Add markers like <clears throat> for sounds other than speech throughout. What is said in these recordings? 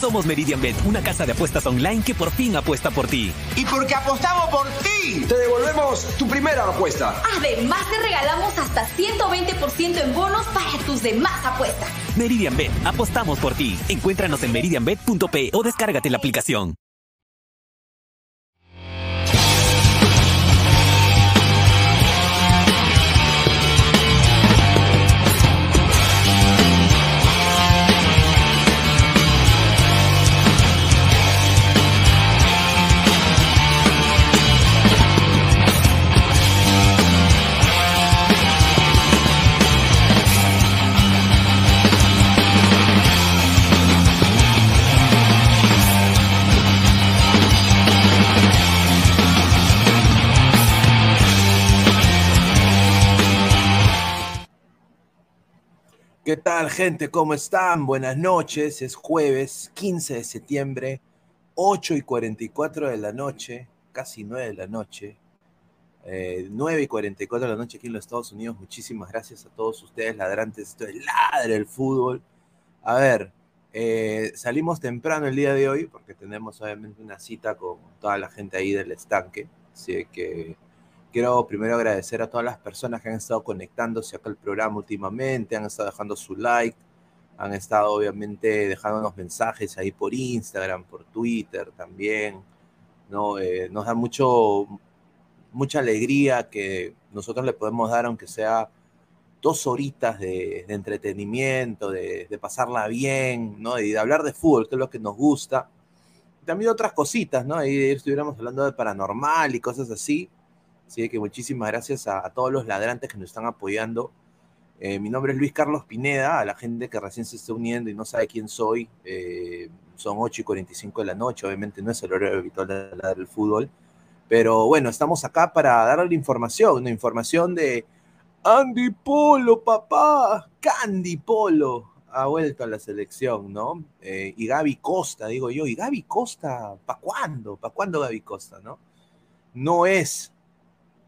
Somos Meridian Bet, una casa de apuestas online que por fin apuesta por ti. Y porque apostamos por ti, te devolvemos tu primera apuesta. Además, te regalamos hasta 120% en bonos para tus demás apuestas. Meridian Bet, apostamos por ti. Encuéntranos en meridianbet.p o descárgate la aplicación. ¿Qué tal, gente? ¿Cómo están? Buenas noches. Es jueves 15 de septiembre, 8 y 44 de la noche, casi 9 de la noche. Eh, 9 y 44 de la noche aquí en los Estados Unidos. Muchísimas gracias a todos ustedes, ladrantes. Esto es ladre el fútbol. A ver, eh, salimos temprano el día de hoy porque tenemos obviamente una cita con toda la gente ahí del estanque. Así que quiero primero agradecer a todas las personas que han estado conectándose acá al programa últimamente, han estado dejando su like, han estado obviamente dejándonos mensajes ahí por Instagram, por Twitter también, ¿no? Eh, nos da mucho, mucha alegría que nosotros le podemos dar, aunque sea dos horitas de, de entretenimiento, de, de, pasarla bien, ¿no? Y de hablar de fútbol, que es lo que nos gusta. También otras cositas, ¿no? Ahí estuviéramos hablando de paranormal y cosas así. Así que muchísimas gracias a, todos los ladrantes que nos están apoyando. Eh, mi nombre es Luis Carlos Pineda, a la gente que recién se está uniendo y no sabe quién soy. Eh, son 8 y 45 de la noche, obviamente no es el horario habitual de del fútbol. Pero bueno, estamos acá para darle información, una información de Andy Polo, papá, Candy Polo ha vuelto a la selección, ¿no? Eh, y Gaby Costa, digo yo, ¿y Gaby Costa? ¿Para cuándo? ¿Para cuándo Gaby Costa, no? No es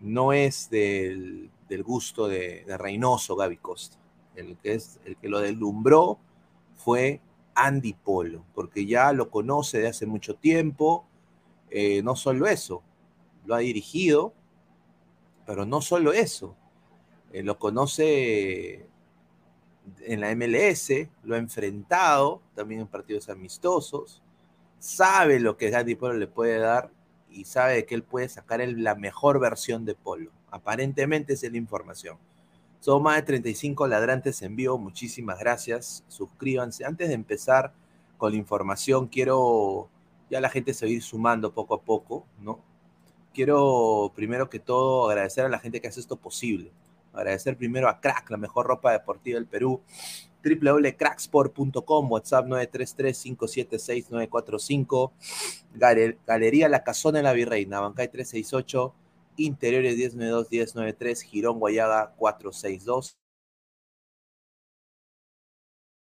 no es del, del gusto de, Reynoso Gaby Costa. El que, es, el que lo deslumbró fue Andy Polo, porque ya lo conoce de hace mucho tiempo. Eh, no solo eso, lo ha dirigido, pero no solo eso, eh, lo conoce en la MLS, lo ha enfrentado también en partidos amistosos, sabe lo que Andy Polo le puede dar y sabe que él puede sacar la mejor versión de Polo. Aparentemente esa es la información. Son más de 35 ladrantes en vivo. Muchísimas gracias. Suscríbanse. Antes de empezar con la información, quiero, ya la gente se va sumando poco a poco, ¿no? Quiero primero que todo agradecer a la gente que hace esto posible. Agradecer primero a Crack, la mejor ropa deportiva del Perú www.cracksport.com, WhatsApp 933-576-945, Galería La Casona de la Virreina, Bancay 368, Interiores 1092-1093, Girón Guayaga 462.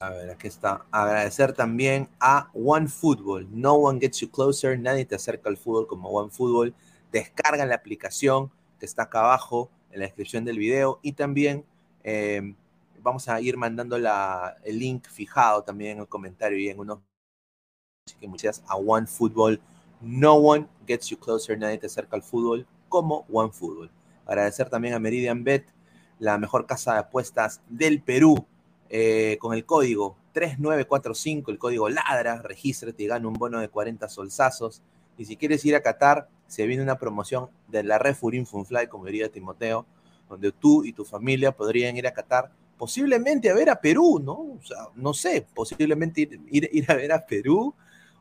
A ver, aquí está. Agradecer también a One Football. No one gets you closer. Nadie te acerca al fútbol como One Football. Descarga la aplicación que está acá abajo en la descripción del video y también eh, vamos a ir mandando el link fijado también en el comentario y en unos. Así que muchas gracias a One Football. No one gets you closer, nadie te acerca al fútbol como One Football. Agradecer también a Meridian Bet, la mejor casa de apuestas del Perú, eh, con el código 3945, el código LADRA, regístrate y gana un bono de 40 solsazos. Y si quieres ir a Qatar, se viene una promoción de la Refurin Funfly, como diría Timoteo, donde tú y tu familia podrían ir a Qatar, posiblemente a ver a Perú, ¿no? O sea, no sé, posiblemente ir, ir, ir a ver a Perú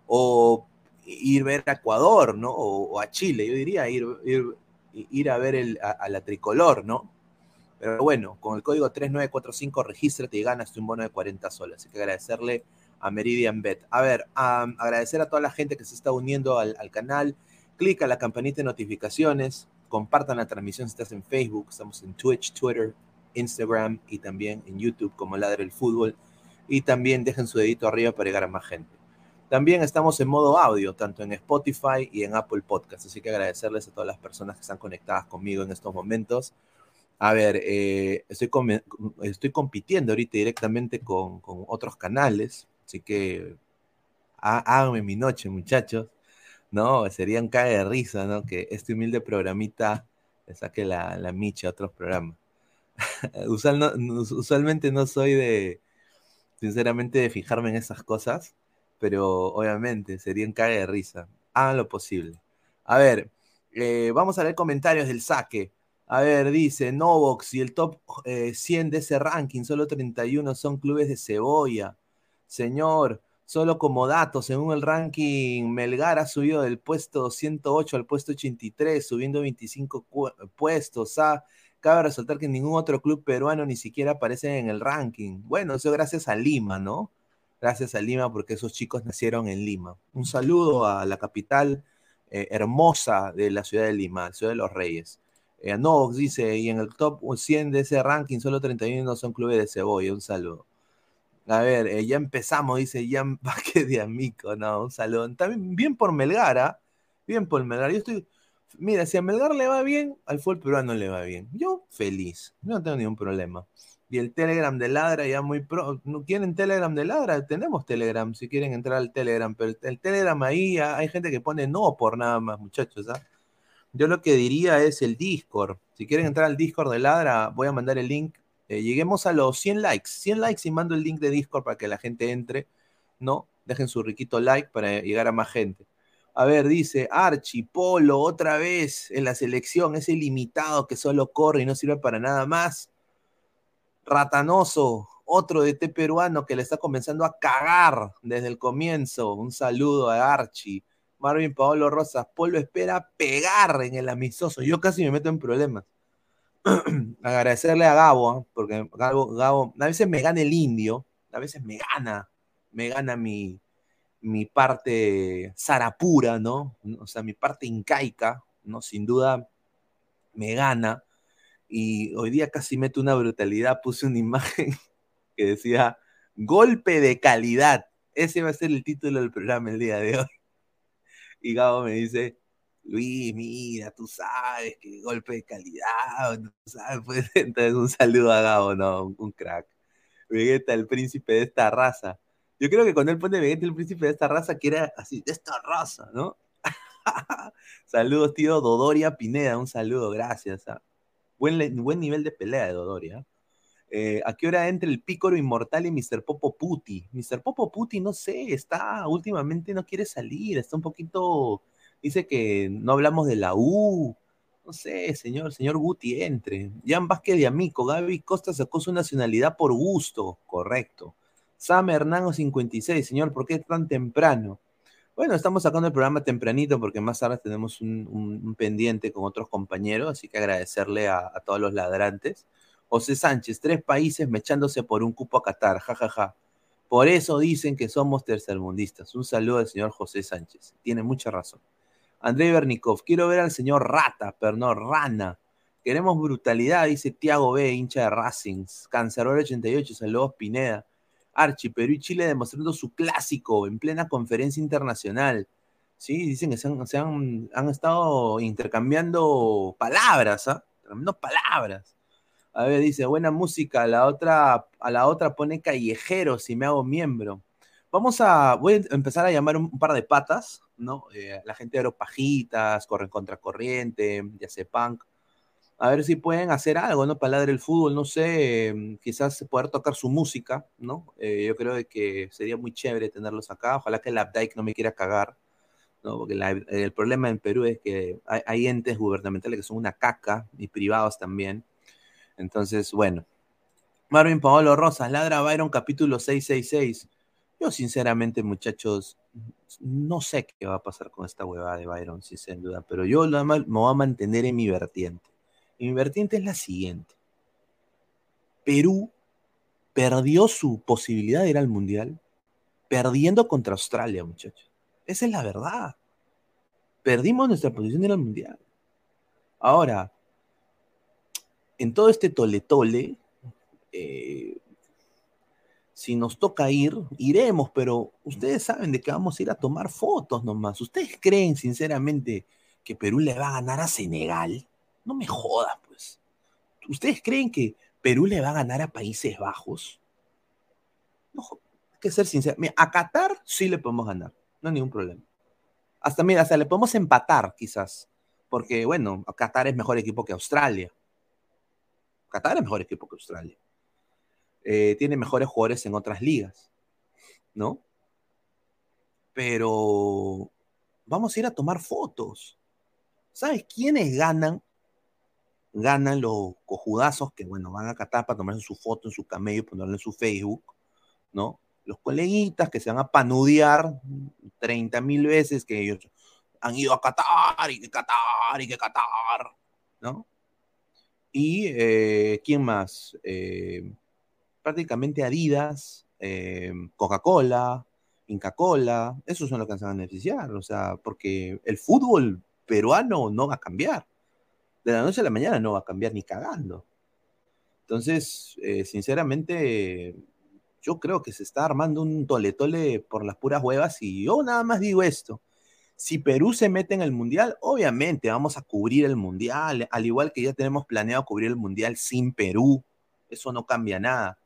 o ir a ver a Ecuador, ¿no? O, a Chile, yo diría ir, ir, ir a ver el, a, la tricolor, ¿no? Pero bueno, con el código 3945 regístrate y ganas un bono de 40 soles. Así que agradecerle a Meridian Bet. A ver, agradecer a toda la gente que se está uniendo al, al canal. Clica la campanita de notificaciones, compartan la transmisión si estás en Facebook, estamos en Twitch, Twitter, Instagram y también en YouTube como Ladre el Fútbol. Y también dejen su dedito arriba para llegar a más gente. También estamos en modo audio, tanto en Spotify y en Apple Podcast. Así que agradecerles a todas las personas que están conectadas conmigo en estos momentos. A ver, eh, estoy, estoy compitiendo ahorita directamente con, con otros canales. Así que háganme mi noche, muchachos. No, sería un cae de risa, ¿no? Que este humilde programita le saque la, la micha a otros programas. <laughs> Usualmente no soy de, sinceramente, de fijarme en esas cosas, pero obviamente sería un cae de risa. Hagan lo posible. A ver, eh, vamos a ver comentarios del saque. A ver, dice Novox y el top eh, 100 de ese ranking, solo 31 son clubes de cebolla. Señor, solo como dato, según el ranking, Melgar ha subido del puesto 108 al puesto 83, subiendo 25 puestos. ¿ah? Cabe resaltar que ningún otro club peruano ni siquiera aparece en el ranking. Bueno, eso gracias a Lima, ¿no? Gracias a Lima porque esos chicos nacieron en Lima. Un saludo a la capital eh, hermosa de la ciudad de Lima, Ciudad de los Reyes. Eh, Novox dice, y en el top 100 de ese ranking solo 31 son clubes de cebolla. Un saludo. A ver, eh, ya empezamos, dice Jan <laughs> Vázquez de Amico, no, un saludo. También bien por Melgar, ¿eh? bien por Melgar. Yo estoy, mira, si a Melgar le va bien, al fútbol peruano le va bien. Yo feliz, no tengo ningún problema. Y el Telegram de Ladra ya muy pro. ¿No quieren Telegram de Ladra? Tenemos Telegram, si quieren entrar al Telegram, pero el, el Telegram ahí hay gente que pone no por nada más, muchachos, ¿ah? Yo lo que diría es el Discord. Si quieren entrar al Discord de Ladra, voy a mandar el link eh, lleguemos a los 100 likes, 100 likes y mando el link de Discord para que la gente entre, ¿no? Dejen su riquito like para llegar a más gente. A ver, dice Archie, Polo, otra vez en la selección, ese limitado que solo corre y no sirve para nada más. Ratanoso, otro de té peruano que le está comenzando a cagar desde el comienzo. Un saludo a Archie. Marvin Paolo Rosas, Polo espera pegar en el amistoso. Yo casi me meto en problemas. <clears throat> agradecerle a Gabo, ¿eh? porque Gabo, Gabo, a veces me gana el indio, a veces me gana, me gana mi, mi parte zarapura, ¿no? O sea, mi parte incaica, ¿no? Sin duda me gana. Y hoy día casi meto una brutalidad, puse una <laughs> imagen que decía golpe de calidad. Ese va a ser el título del programa el día de hoy. <laughs> Y Gabo me dice, Luis, mira, tú sabes que golpe de calidad, tú sabes, pues, <laughs> entonces un saludo a Gabo, no, un, un, crack. Vegeta, el príncipe de esta raza. Yo creo que cuando él pone Vegeta, el príncipe de esta raza, que era así, de esta raza, ¿no? <laughs> Saludos, tío Dodoria Pineda, un saludo, gracias. ¿ah? Buen, buen nivel de pelea de Dodoria. Eh, ¿A qué hora entra el Pícoro Inmortal y Mr. Popo Puti? Mr. Popo Puti, no sé, está últimamente no quiere salir, está un poquito Dice que no hablamos de la U. No sé, señor, señor Guti, entre. Jan Vázquez de Amico, Gaby Costa sacó su nacionalidad por gusto, correcto. Sam Hernán 56, señor, ¿por qué tan temprano? Bueno, estamos sacando el programa tempranito porque más tarde tenemos un, pendiente con otros compañeros, así que agradecerle a, todos los ladrantes. José Sánchez, tres países mechándose por un cupo a Qatar, jajaja. Ja, ja. Por eso dicen que somos tercermundistas. Un saludo al señor José Sánchez. Tiene mucha razón. André Bernikov, quiero ver al señor Rata, pero no Rana. Queremos brutalidad, dice Tiago B, hincha de Racing. Cancerol 88, saludos Pineda. Archie, Perú y Chile demostrando su clásico en plena conferencia internacional. Sí, dicen que se han, estado intercambiando palabras, ¿ah? ¿eh? palabras. A ver, dice, buena música, a la otra, a la otra pone callejero si me hago miembro. Vamos a, voy a empezar a llamar un, par de patas, ¿no? Eh, la gente de Aeropajitas, Corren Contra Corriente, ya sé Punk. A ver si pueden hacer algo, ¿no? Para el fútbol, no sé, mm, quizás poder tocar su música, ¿no? Eh, yo creo que sería muy chévere tenerlos acá. Ojalá que el Updike no me quiera cagar, ¿no? Porque el problema en Perú es que hay, entes gubernamentales que son una caca y privados también. Entonces, bueno. Marvin Paolo Rosas, Ladra Byron, capítulo 666. Yo, sinceramente, muchachos, no sé qué va a pasar con esta huevada de Byron, sin duda, pero yo me voy a mantener en mi vertiente. Y mi vertiente es la siguiente. Perú perdió su posibilidad de ir al Mundial perdiendo contra Australia, muchachos. Esa es la verdad. Perdimos nuestra posición de ir al Mundial. Ahora, en todo este tole-tole, eh, si nos toca ir, iremos, pero ustedes saben de que vamos a ir a tomar fotos nomás. ¿Ustedes creen sinceramente que Perú le va a ganar a Senegal? No me jodas, pues. ¿Ustedes creen que Perú le va a ganar a Países Bajos? No, hay que ser sincero. A Qatar sí le podemos ganar, no hay ningún problema. Hasta, mira, hasta le podemos empatar quizás, porque bueno, Qatar es mejor equipo que Australia. Qatar es mejor equipo que Australia. Eh, tiene mejores jugadores en otras ligas, ¿no? Pero vamos a ir a tomar fotos. ¿Sabes quiénes ganan? Ganan los cojudazos que, bueno, van a Qatar para tomarse su foto en su camello ponerlo en su Facebook, ¿no? Los coleguitas que se van a panudear 30 mil veces que ellos han ido a Qatar y que Qatar y que Qatar, ¿no? Y eh, ¿quién más? Eh, prácticamente Adidas, eh, Coca-Cola, Inca Cola, esos son los que se van a beneficiar, o sea, porque el fútbol peruano no va a cambiar. De la noche a la mañana no va a cambiar ni cagando. Entonces, eh, sinceramente, yo creo que se está armando un tole-tole por las puras huevas y yo nada más digo esto. Si Perú se mete en el Mundial, obviamente vamos a cubrir el Mundial, al igual que ya tenemos planeado cubrir el Mundial sin Perú. Eso no cambia nada.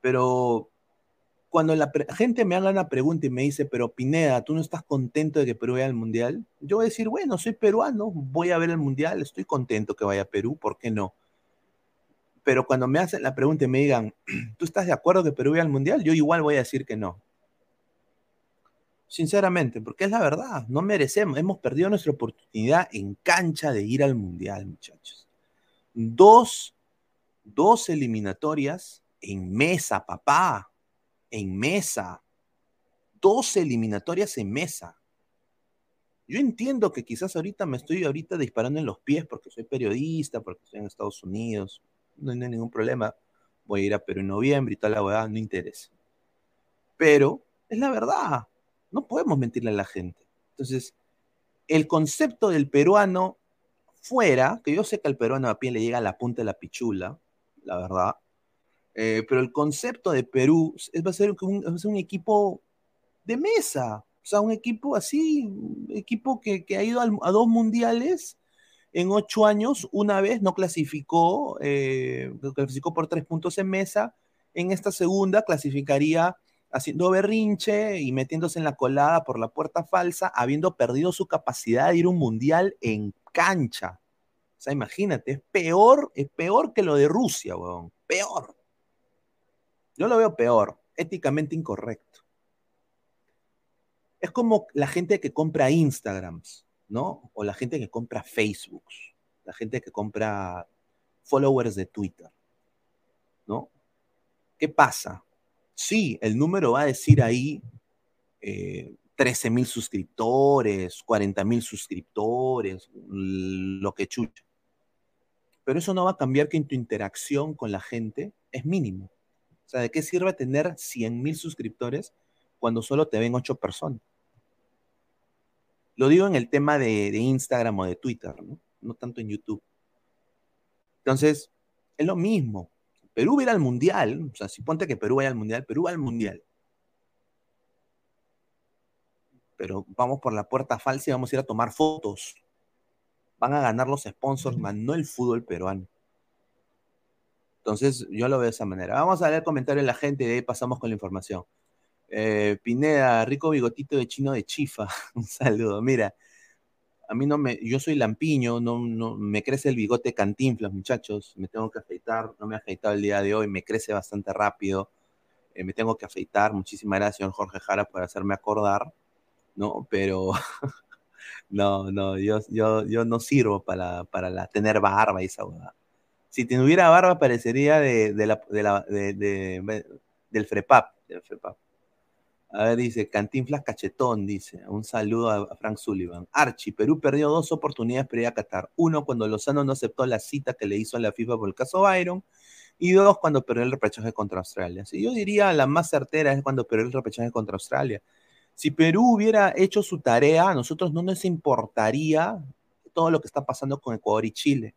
Pero cuando la gente me haga una pregunta y me dice, pero Pineda, ¿tú no estás contento de que Perú vaya al Mundial? Yo voy a decir, bueno, soy peruano, voy a ver el Mundial, estoy contento que vaya a Perú, ¿por qué no? Pero cuando me hacen la pregunta y me digan, <clears throat> ¿tú estás de acuerdo que Perú vaya al Mundial? Yo igual voy a decir que no. Sinceramente, porque es la verdad, no merecemos, hemos perdido nuestra oportunidad en cancha de ir al Mundial, muchachos. Dos, dos eliminatorias en mesa, papá, en mesa. Dos eliminatorias en mesa. Yo entiendo que quizás ahorita me estoy ahorita disparando en los pies porque soy periodista, porque estoy en Estados Unidos, no hay ningún problema. Voy a ir a Perú en noviembre y tal, la verdad, no interesa. Pero es la verdad, no podemos mentirle a la gente. Entonces, el concepto del peruano fuera, que yo sé que al peruano a pie le llega a la punta de la pichula, la verdad, eh, pero el concepto de Perú es, va, a ser un, equipo de mesa, o sea, un equipo así, equipo que, que ha ido a dos mundiales en ocho años, una vez no clasificó, eh, clasificó por tres puntos en mesa, en esta segunda clasificaría haciendo berrinche y metiéndose en la colada por la puerta falsa, habiendo perdido su capacidad de ir a un mundial en cancha. O sea, imagínate, es peor, es peor que lo de Rusia, weón. Peor. Yo lo veo peor, éticamente incorrecto. Es como la gente que compra Instagrams, ¿no? O la gente que compra Facebooks, la gente que compra followers de Twitter, ¿no? ¿Qué pasa? Sí, el número va a decir ahí eh, 13 mil suscriptores, 40 mil suscriptores, lo que chucha. Pero eso no va a cambiar que en tu interacción con la gente es mínimo. O sea, ¿de qué sirve tener 100 mil suscriptores cuando solo te ven 8 personas? Lo digo en el tema de, de Instagram o de Twitter, ¿no? no tanto en YouTube. Entonces, es lo mismo. Perú va a ir al mundial, o sea, si ponte que Perú vaya al mundial, Perú va al mundial. Pero vamos por la puerta falsa y vamos a ir a tomar fotos. Van a ganar los sponsors, más no el fútbol peruano. Entonces, yo lo veo de esa manera. Vamos a leer comentarios de la gente y de ahí pasamos con la información. Eh, Pineda, rico bigotito de chino de chifa. <laughs> Un saludo. Mira, a mí no me, yo soy lampiño, no, no, me crece el bigote cantinflas, muchachos, me tengo que afeitar, no me he afeitado el día de hoy, me crece bastante rápido, eh, me tengo que afeitar, muchísimas gracias, señor Jorge Jara, por hacerme acordar, ¿no? Pero <laughs> no, no, yo, yo, yo no sirvo para, para la, tener barba y esa hueá. Si tuviera barba parecería de, la, de la, de, de, del FREPAP. A ver, dice, Cantinflas Cachetón, dice, un saludo a Frank Sullivan. Archie, Perú perdió dos oportunidades para ir a Qatar. Uno, cuando Lozano no aceptó la cita que le hizo a la FIFA por el caso Byron. Y dos, cuando perdió el repechaje contra Australia. Sí, yo diría la más certera es cuando perdió el repechaje contra Australia. Si Perú hubiera hecho su tarea, a nosotros no nos importaría todo lo que está pasando con Ecuador y Chile.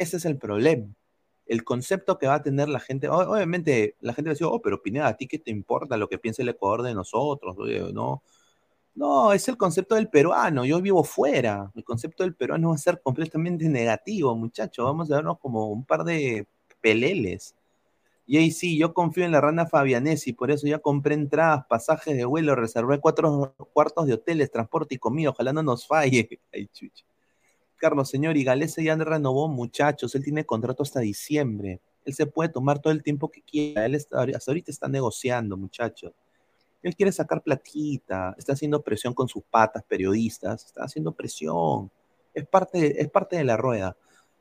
Ese es el problema el concepto que va a tener la gente, obviamente la gente va a decir, oh, pero Pineda, ¿a ti qué te importa lo que piensa el Ecuador de nosotros? No, no, es el concepto del peruano, yo vivo fuera, el concepto del peruano va a ser completamente negativo, muchachos, vamos a vernos como un par de peleles. Y ahí sí, yo confío en la rana Fabianesi, por eso ya compré entradas, pasajes de vuelo, reservé cuatro cuartos de hoteles, transporte y comida, ojalá no nos falle. <laughs> Ay, chucha. Carlos, señor, y Galese ya renovó, muchachos, él tiene contrato hasta diciembre. Él se puede tomar todo el tiempo que quiera. Él hasta ahorita está negociando, muchachos. Él quiere sacar platita, está haciendo presión con sus patas periodistas, está haciendo presión. Es parte, es parte de la rueda.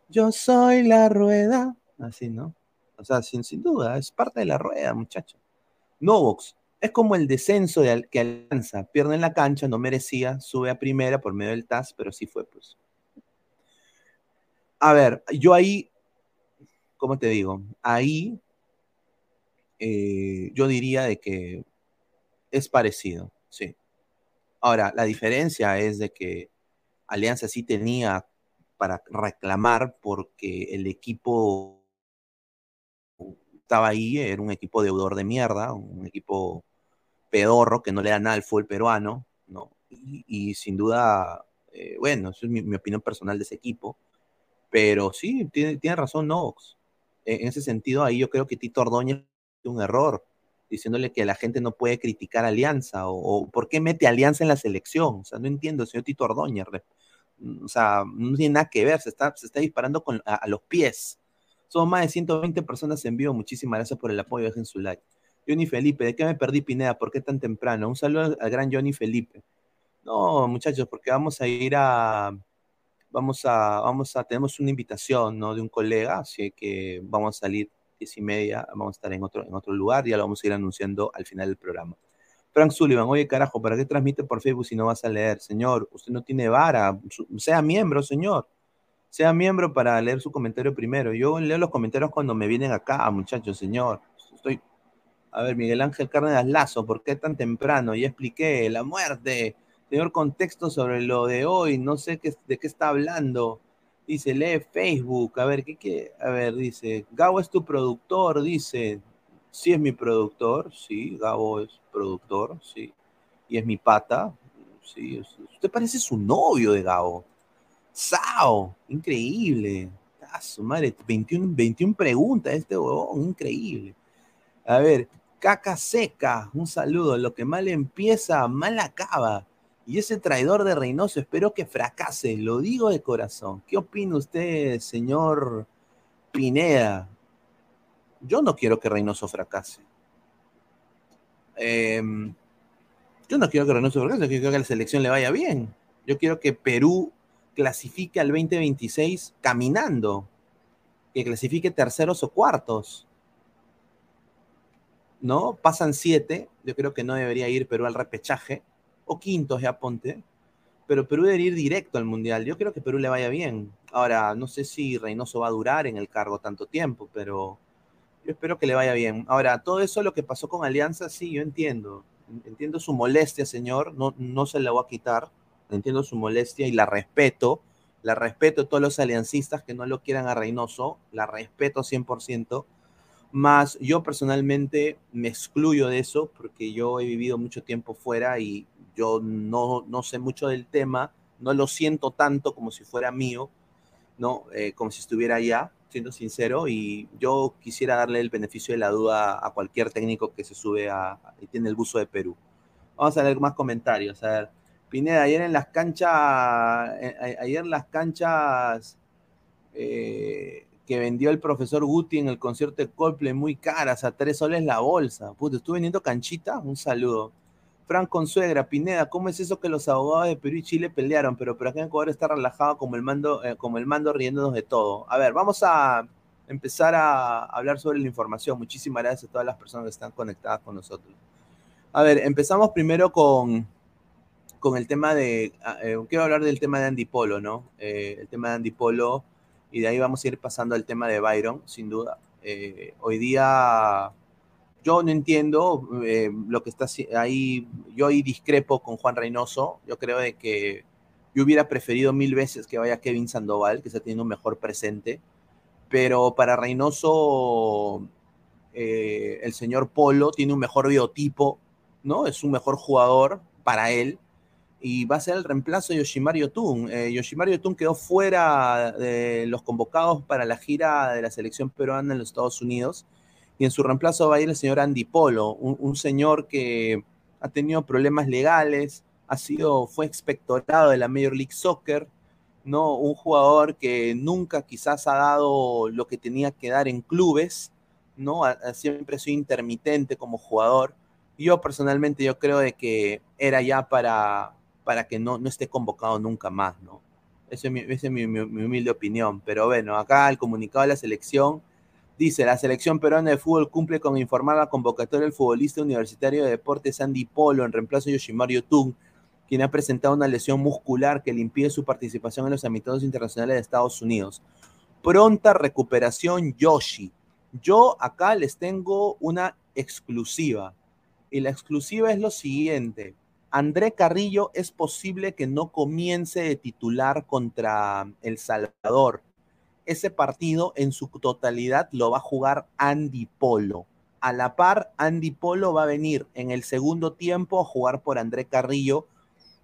Yo soy la rueda. Así, ¿no? O sea, sin, sin duda, es parte de la rueda, muchachos. Novox, es como el descenso de, que Alianza pierde en la cancha, no merecía, sube a primera por medio del TAS, pero sí fue, pues. A ver, yo ahí, ¿cómo te digo? Ahí eh, yo diría de que es parecido, sí. Ahora, la diferencia es de que Alianza sí tenía para reclamar porque el equipo estaba ahí, era un equipo deudor de mierda, un equipo pedorro que no le da nada al fútbol peruano, ¿no? Y, sin duda, eh, bueno, eso es mi, opinión personal de ese equipo pero sí, tiene, tiene razón Nox. En ese sentido, ahí yo creo que Tito Ordóñez un error, diciéndole que la gente no puede criticar Alianza o, por qué mete Alianza en la selección. O sea, no entiendo, señor Tito Ordóñez. O sea, no tiene nada que ver, se está, se está disparando con, a, los pies. Son más de 120 personas en vivo. Muchísimas gracias por el apoyo. Dejen su like. Johnny Felipe, ¿de qué me perdí, Pineda? ¿Por qué tan temprano? Un saludo al gran Johnny Felipe. No, muchachos, porque vamos a ir a, vamos a, vamos a, tenemos una invitación, ¿no? De un colega, así que vamos a salir diez y media, vamos a estar en otro, en otro lugar, ya lo vamos a ir anunciando al final del programa. Frank Sullivan, oye carajo, ¿para qué transmite por Facebook si no vas a leer? Señor, usted no tiene vara, sea miembro, señor. Sea miembro para leer su comentario primero. Yo leo los comentarios cuando me vienen acá, muchachos, señor. Estoy. A ver, Miguel Ángel Cárdenas Lazo, ¿por qué tan temprano? Ya expliqué, la muerte Señor contexto sobre lo de hoy, no sé de qué está hablando. Dice, lee Facebook, a ver, ¿qué? A ver, dice, Gabo es tu productor, dice, sí es mi productor, sí, Gabo es productor, sí, y es mi pata, sí, usted parece su novio de Gabo. ¡Sao! Increíble. Ah, madre, 21, 21 preguntas este huevón, increíble. A ver, caca seca, un saludo. Lo que mal empieza, mal acaba. Y ese traidor de Reynoso espero que fracase, lo digo de corazón. ¿Qué opina usted, señor Pineda? Yo no quiero que Reynoso fracase. Em, yo no quiero que Reynoso fracase, yo quiero que la selección le vaya bien. Yo quiero que Perú clasifique al 2026 caminando, que clasifique terceros o cuartos. ¿No? Pasan siete, yo creo que no debería ir Perú al repechaje o quintos ya ponte, pero Perú debe ir directo al Mundial. Yo creo que Perú le vaya bien. Ahora, no sé si Reynoso va a durar en el cargo tanto tiempo, pero yo espero que le vaya bien. Ahora, todo eso lo que pasó con Alianza, sí, yo entiendo. Entiendo su molestia, señor, no, no se la voy a quitar. Entiendo su molestia y la respeto. La respeto a todos los aliancistas que no lo quieran a Reynoso, la respeto 100%. Más yo personalmente me excluyo de eso porque yo he vivido mucho tiempo fuera y yo no, no sé mucho del tema, no lo siento tanto como si fuera mío, ¿no? Eh, como si estuviera allá, siendo sincero, y yo quisiera darle el beneficio de la duda a cualquier técnico que se sube a, y tiene el buzo de Perú. Vamos a leer más comentarios. A ver, Pineda, ayer en las canchas, ayer en las canchas eh, que vendió el profesor Guti en el concierto de Coldplay muy caras, a tres soles la bolsa. Puta, estuve vendiendo canchita, un saludo. Fran Consuegra, Pineda, ¿cómo es eso que los abogados de Perú y Chile pelearon? Pero por acá en Ecuador está relajado como el mando, eh, como el mando riéndonos de todo. A ver, vamos a empezar a hablar sobre la información. Muchísimas gracias a todas las personas que están conectadas con nosotros. A ver, empezamos primero con, con el tema de, ah, eh, quiero hablar del tema de Andy Polo, ¿no? Eh, el tema de Andy Polo, y de ahí vamos a ir pasando al tema de Byron, sin duda. Hoy día yo no entiendo eh, lo que está ahí, yo ahí discrepo con Juan Reynoso, yo creo de que yo hubiera preferido mil veces que vaya Kevin Sandoval, que está teniendo un mejor presente, pero para Reynoso eh, el señor Polo tiene un mejor biotipo, ¿no? Es un mejor jugador para él, y va a ser el reemplazo de Yoshimar Yotun. Eh, Yoshimar Yotun quedó fuera de los convocados para la gira de la selección peruana en los Estados Unidos y en su reemplazo va a ir el señor Andy Polo, un, señor que ha tenido problemas legales, ha sido, fue expectorado de la Major League Soccer, ¿no? Un jugador que nunca quizás ha dado lo que tenía que dar en clubes, ¿no? siempre ha sido intermitente como jugador. Yo personalmente yo creo de que era ya para, para que no, no esté convocado nunca más, ¿no? Esa es mi, mi, humilde opinión. Pero bueno, acá el comunicado de la selección Dice, la selección peruana de fútbol cumple con informar la convocatoria del futbolista universitario de deportes Andy Polo en reemplazo de Yoshimaru Tung, quien ha presentado una lesión muscular que le impide su participación en los amistosos internacionales de Estados Unidos. Pronta recuperación Yoshi. Yo acá les tengo una exclusiva. Y la exclusiva es lo siguiente. André Carrillo es posible que no comience de titular contra El Salvador ese partido en su totalidad lo va a jugar Andy Polo. A la par, Andy Polo va a venir en el segundo tiempo a jugar por André Carrillo,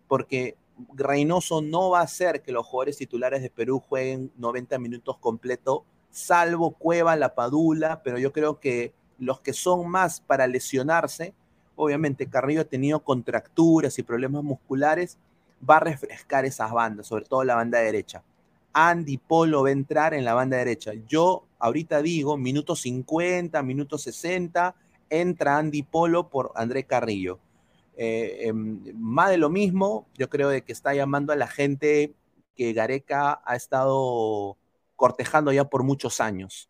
porque Reynoso no va a hacer que los jugadores titulares de Perú jueguen 90 minutos completo, salvo Cueva, La Padula, pero yo creo que los que son más para lesionarse, obviamente Carrillo ha tenido contracturas y problemas musculares, va a refrescar esas bandas, sobre todo la banda derecha. Andy Polo va a entrar en la banda derecha. Yo ahorita digo, minuto 50, minuto 60, entra Andy Polo por André Carrillo. Eh, em, más de lo mismo, yo creo de que está llamando a la gente que Gareca ha estado cortejando ya por muchos años.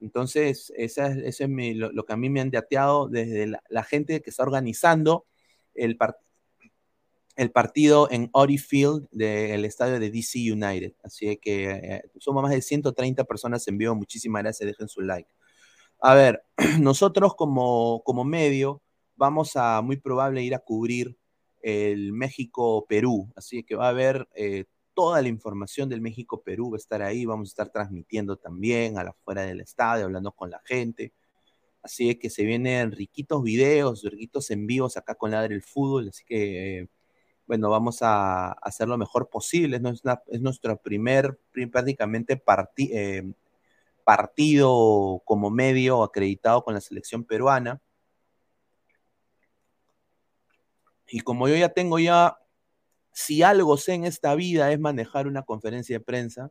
Entonces, esa es, lo, que a mí me han dateado desde la gente que está organizando el, partido el partido en Audi Field del estadio de DC United. Así que eh, somos más de 130 personas en vivo. Muchísimas gracias, dejen su like. A ver, <clears throat> nosotros como, como medio vamos a muy probable ir a cubrir el México-Perú. Así que va a haber eh, toda la información del México-Perú, va a estar ahí. Vamos a estar transmitiendo también a la fuera del estadio, hablando con la gente. Así que se vienen riquitos videos, riquitos en vivos acá con Ladre el Fútbol. Así que eh, bueno, vamos a hacer lo mejor posible. Es, nuestro primer, prácticamente eh, partido como medio acreditado con la selección peruana. Y como yo ya tengo ya, si algo sé en esta vida es manejar una conferencia de prensa,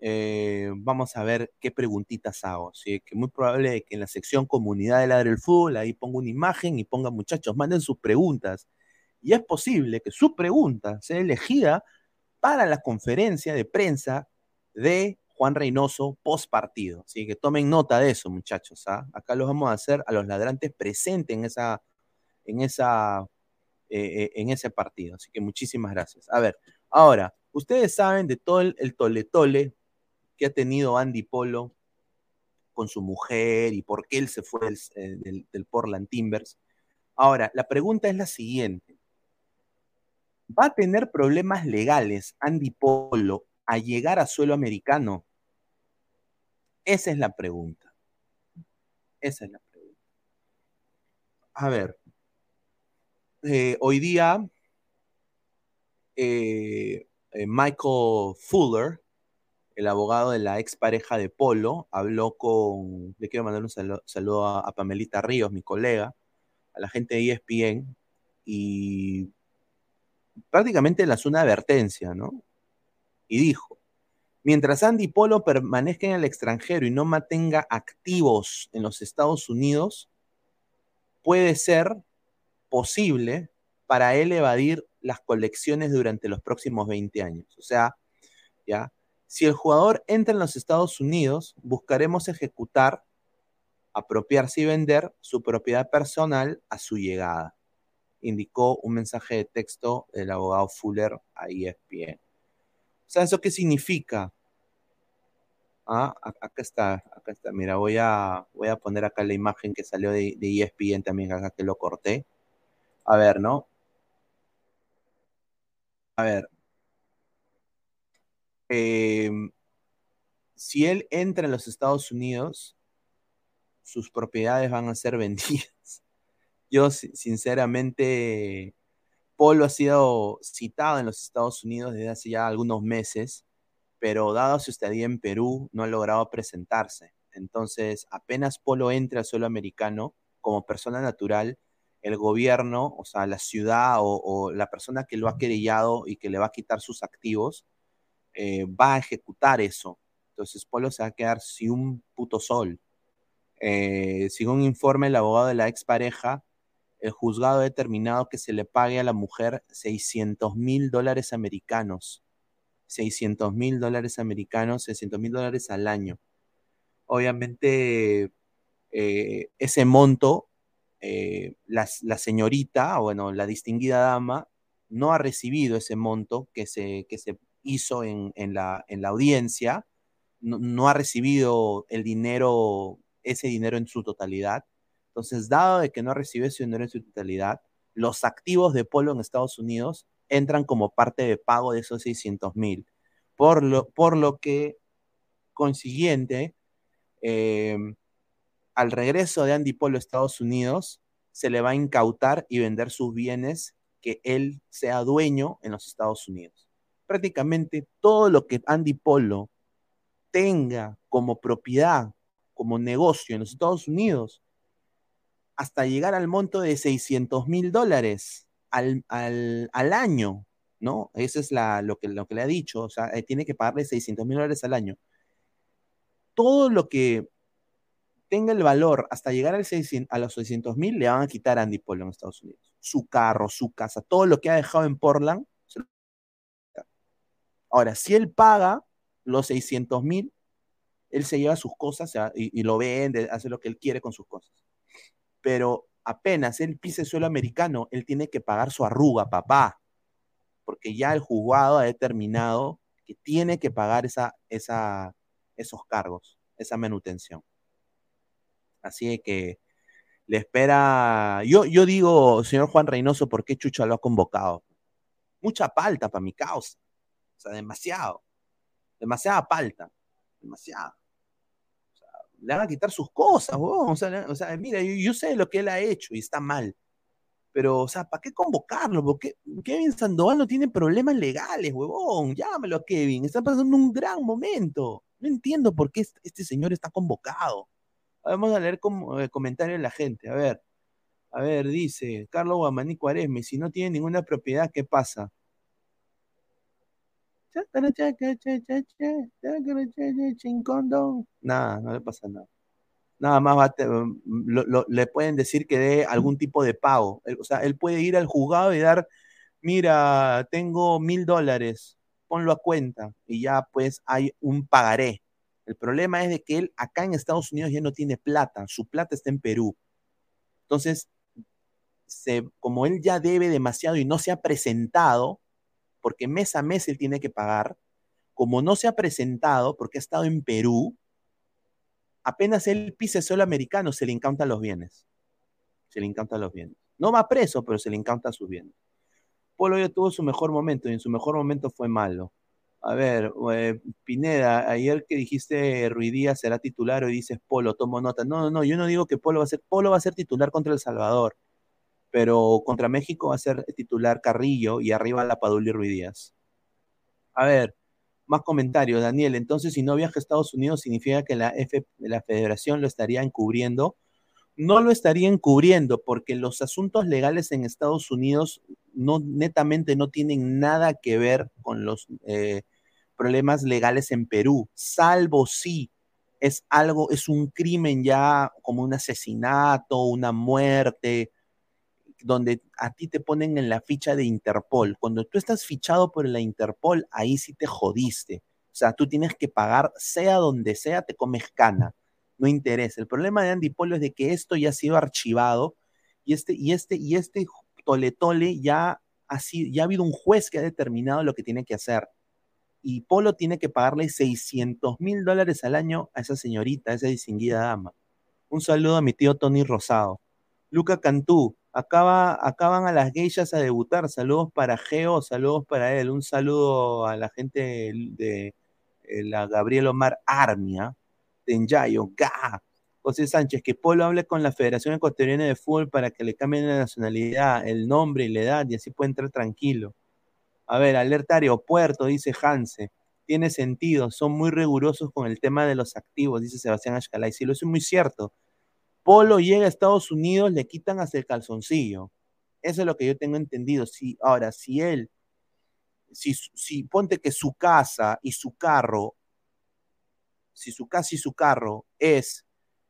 eh, vamos a ver qué preguntitas hago. ¿sí? Que muy probable que en la sección comunidad de Ladre del Fútbol, ahí ponga una imagen y ponga muchachos, manden sus preguntas y es posible que su pregunta sea elegida para la conferencia de prensa de Juan Reynoso post partido. Así que tomen nota de eso, muchachos. ¿ah? Acá los vamos a hacer a los ladrantes presentes en, esa, en, esa, eh, eh, en ese partido. Así que muchísimas gracias. A ver, ahora, ustedes saben de todo el, tole-tole que ha tenido Andy Polo con su mujer y por qué él se fue eh, del, del Portland Timbers. Ahora, la pregunta es la siguiente. ¿Va a tener problemas legales Andy Polo a llegar a suelo americano? Esa es la pregunta. Esa es la pregunta. A ver, eh, hoy día eh, eh, Michael Fuller, el abogado de la expareja de Polo, habló con, le quiero mandar un saludo, a, a, Pamelita Ríos, mi colega, a la gente de ESPN, y prácticamente la una advertencia, ¿no? Y dijo, mientras Andy Polo permanezca en el extranjero y no mantenga activos en los Estados Unidos, puede ser posible para él evadir las colecciones durante los próximos 20 años. O sea, ya, si el jugador entra en los Estados Unidos, buscaremos ejecutar, apropiarse y vender su propiedad personal a su llegada, indicó un mensaje de texto del abogado Fuller a ESPN. O sea, ¿eso qué significa? Ah, acá está, acá está. Mira, voy a, voy a poner acá la imagen que salió de, ESPN también, acá que lo corté. A ver, ¿no? A ver. Em, si él entra en los Estados Unidos, sus propiedades van a ser <laughs> vendidas. Yo, sinceramente, Polo ha sido citado en los Estados Unidos desde hace ya algunos meses, pero dado su estadía en Perú, no ha logrado presentarse. Entonces, apenas Polo entra al suelo americano como persona natural, el gobierno, o sea, la ciudad o, la persona que lo ha querellado y que le va a quitar sus activos, eh, va a ejecutar eso. Entonces Polo se va a quedar sin un puto sol. Eh, según un informe del abogado de la expareja, el juzgado ha determinado que se le pague a la mujer 600 mil dólares americanos. 600 mil dólares americanos, 600 mil dólares al año. Obviamente, eh, ese monto eh, la, señorita, bueno, la distinguida dama, no ha recibido ese monto que se, que se hizo en, la, en la, audiencia, no, ha recibido el dinero, ese dinero en su totalidad. Entonces, dado de que no recibe ese dinero en su totalidad, los activos de Polo en Estados Unidos entran como parte de pago de esos 600 mil. Por lo, por lo que, consiguiente, eh, al regreso de Andy Polo a Estados Unidos, se le va a incautar y vender sus bienes que él sea dueño en los Estados Unidos. Prácticamente todo lo que Andy Polo tenga como propiedad, como negocio en los Estados Unidos, hasta llegar al monto de 600 mil dólares al, año, ¿no? Eso es lo, que, lo que le ha dicho, o sea, eh, tiene que pagarle 600 mil dólares al año. Todo lo que tenga el valor hasta llegar al a los 600 mil, le van a quitar a Andy Polo en Estados Unidos. Su carro, su casa, todo lo que ha dejado en Portland. Ahora, si él paga los 600 mil, él se lleva sus cosas y, lo vende, hace lo que él quiere con sus cosas. Pero apenas él pise suelo americano, él tiene que pagar su arruga, papá. Porque ya el juzgado ha determinado que tiene que pagar esa, esos cargos, esa manutención. Así que le espera. Yo, yo digo, señor Juan Reynoso, ¿por qué Chucho lo ha convocado? Mucha palta para mi causa. O sea, demasiado. Demasiada palta. Demasiado. Le van a quitar sus cosas, sea, o sea mira, yo, sé lo que él ha hecho y está mal. Pero, o sea, ¿para qué convocarlo? Porque Kevin Sandoval no tiene problemas legales, huevón. Llámelo a Kevin. Está pasando un gran momento. No entiendo por qué este señor está convocado. Vamos a leer como, eh, comentarios de la gente. A ver, a ver, dice Carlos Guamaní Cuaresme, si no tiene ninguna propiedad, ¿qué pasa? Nada, no le pasa nada. Nada más le pueden decir que dé algún tipo de pago. O sea, él puede ir al juzgado y dar, mira, tengo mil dólares, ponlo a cuenta y ya pues hay un pagaré. El problema es de que él acá en Estados Unidos ya no tiene plata, su plata está en Perú. Entonces, como él ya debe demasiado y no se ha presentado, porque mes a mes él tiene que pagar, como no se ha presentado porque ha estado en Perú, apenas él pise solo americano, se le encantan los bienes. Se le encantan los bienes. No va preso, pero se le encantan sus bienes. Polo ya tuvo su mejor momento y en su mejor momento fue malo. A ver, eh, Pineda, ayer que dijiste Ruidía será titular, hoy dices Polo, tomo nota. No, no, no, yo no digo que Polo va a ser, Polo va a ser titular contra El Salvador, pero contra México va a ser titular Carrillo y arriba la Padula y Ruidías. A ver, más comentarios, Daniel. Entonces, si no viaja a Estados Unidos, significa que la, F, la federación lo estaría encubriendo. No lo estaría encubriendo porque los asuntos legales en Estados Unidos no netamente no tienen nada que ver con los eh, problemas legales en Perú, salvo si es algo, es un crimen ya como un asesinato, una muerte, donde a ti te ponen en la ficha de Interpol. Cuando tú estás fichado por la Interpol, ahí sí te jodiste. O sea, tú tienes que pagar, sea donde sea, te comes cana. No interesa. El problema de Andy Polo es de que esto ya ha sido archivado y este, y este, y este tole ya ha, ya ha habido un juez que ha determinado lo que tiene que hacer. Y Polo tiene que pagarle 600 mil dólares al año a esa señorita, a esa distinguida dama. Un saludo a mi tío Tony Rosado. Luca Cantú, acaba, acaban a las geishas a debutar. Saludos para Geo, saludos para él. Un saludo a la gente de, de la Gabriel Omar Armia, Tenyayo, Ga. José Sánchez, que Polo hable con la Federación Ecuatoriana de Fútbol para que le cambien la nacionalidad, el nombre y la edad, y así puede entrar tranquilo. A ver, alerta aeropuerto, dice Hanse. Tiene sentido, son muy rigurosos con el tema de los activos, dice Sebastián Ashkalay. Sí, lo es muy cierto. Polo llega a Estados Unidos, le quitan hasta el calzoncillo. Eso es lo que yo tengo entendido. Si, ahora, si él, si, si ponte que su casa y su carro, si su casa y su carro es,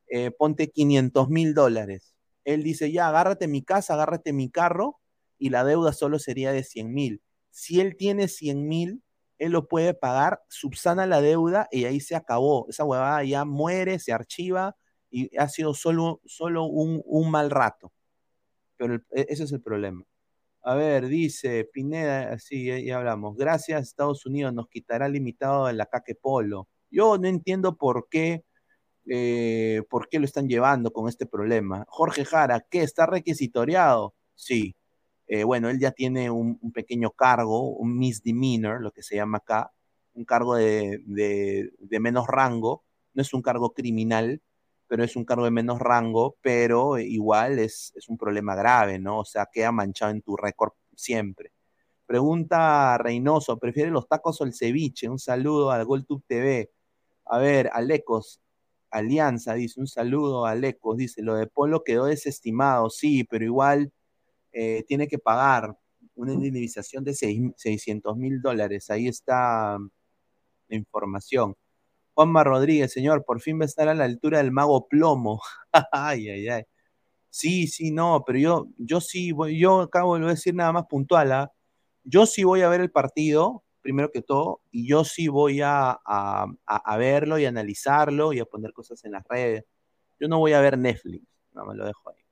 eh, ponte 500 mil dólares, él dice, ya, agárrate mi casa, agárrate mi carro, y la deuda solo sería de 100 mil. Si él tiene 100 mil, él lo puede pagar, subsana la deuda y ahí se acabó. Esa huevada ya muere, se archiva y ha sido solo, solo un, un mal rato. Pero el, ese es el problema. A ver, dice Pineda, sí, ya, hablamos. Gracias, Estados Unidos nos quitará limitado el caque polo. Yo no entiendo por qué, eh, por qué lo están llevando con este problema. Jorge Jara, ¿qué? ¿Está requisitoriado? Sí. Eh, bueno, él ya tiene un, pequeño cargo, un misdemeanor, lo que se llama acá, un cargo de, de menos rango, no es un cargo criminal, pero es un cargo de menos rango, pero igual es, es un problema grave, ¿no? O sea, queda manchado en tu récord siempre. Pregunta Reynoso, ¿prefiere los tacos o el ceviche? Un saludo al GolTube TV. A ver, Alecos, Alianza, dice, un saludo a Alecos, dice, lo de Polo quedó desestimado, sí, pero igual eh, tiene que pagar una indemnización de 600 mil dólares. Ahí está la información. Juanma Rodríguez, señor, por fin va a estar a la altura del mago plomo. <laughs> ay, ay, ay. Sí, sí, no, pero yo, yo sí, voy, yo acabo de decir nada más puntual. ¿ah? Yo sí voy a ver el partido, primero que todo, y yo sí voy a, a, a, verlo y analizarlo y a poner cosas en las redes. Yo no voy a ver Netflix, no me lo dejo ahí.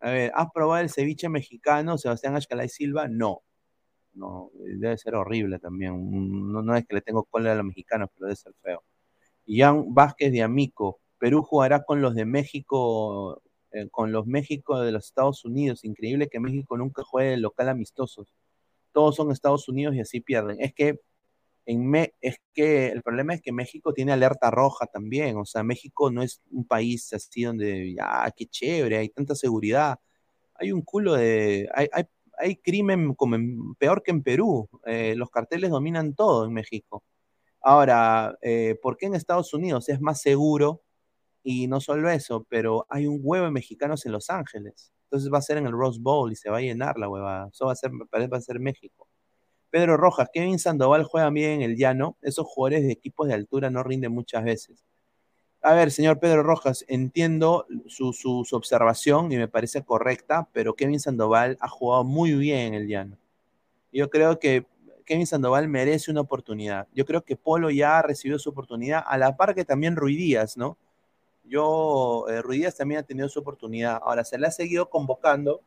A ver, ¿has probado el ceviche mexicano, Sebastián Ashcalay Silva? No. No, debe ser horrible también. No, no es que le tengo cólera a los mexicanos, pero debe ser feo. Ian Vázquez de Amico. Perú jugará con los de México, eh, con los México de los Estados Unidos. Increíble que México nunca juegue local amistosos. Todos son Estados Unidos y así pierden. Es que en Me es que el problema es que México tiene alerta roja también. O sea, México no es un país así donde, ah, qué chévere, hay tanta seguridad. Hay un culo de. Hay, hay crimen como peor que en Perú. Eh, los carteles dominan todo en México. Ahora, eh, ¿por qué en Estados Unidos es más seguro? Y no solo eso, pero hay un huevo de mexicanos en Los Ángeles. Entonces va a ser en el Rose Bowl y se va a llenar la hueva. Eso va a ser, parece, va a ser México. Pedro Rojas, Kevin Sandoval juega bien en el llano. Esos jugadores de equipos de altura no rinden muchas veces. A ver, señor Pedro Rojas, entiendo su, su, observación y me parece correcta, pero Kevin Sandoval ha jugado muy bien en el llano. Yo creo que Kevin Sandoval merece una oportunidad. Yo creo que Polo ya ha recibido su oportunidad, a la par que también Ruidías, ¿no? Yo, eh, Ruidías también ha tenido su oportunidad. Ahora, se le ha seguido convocando.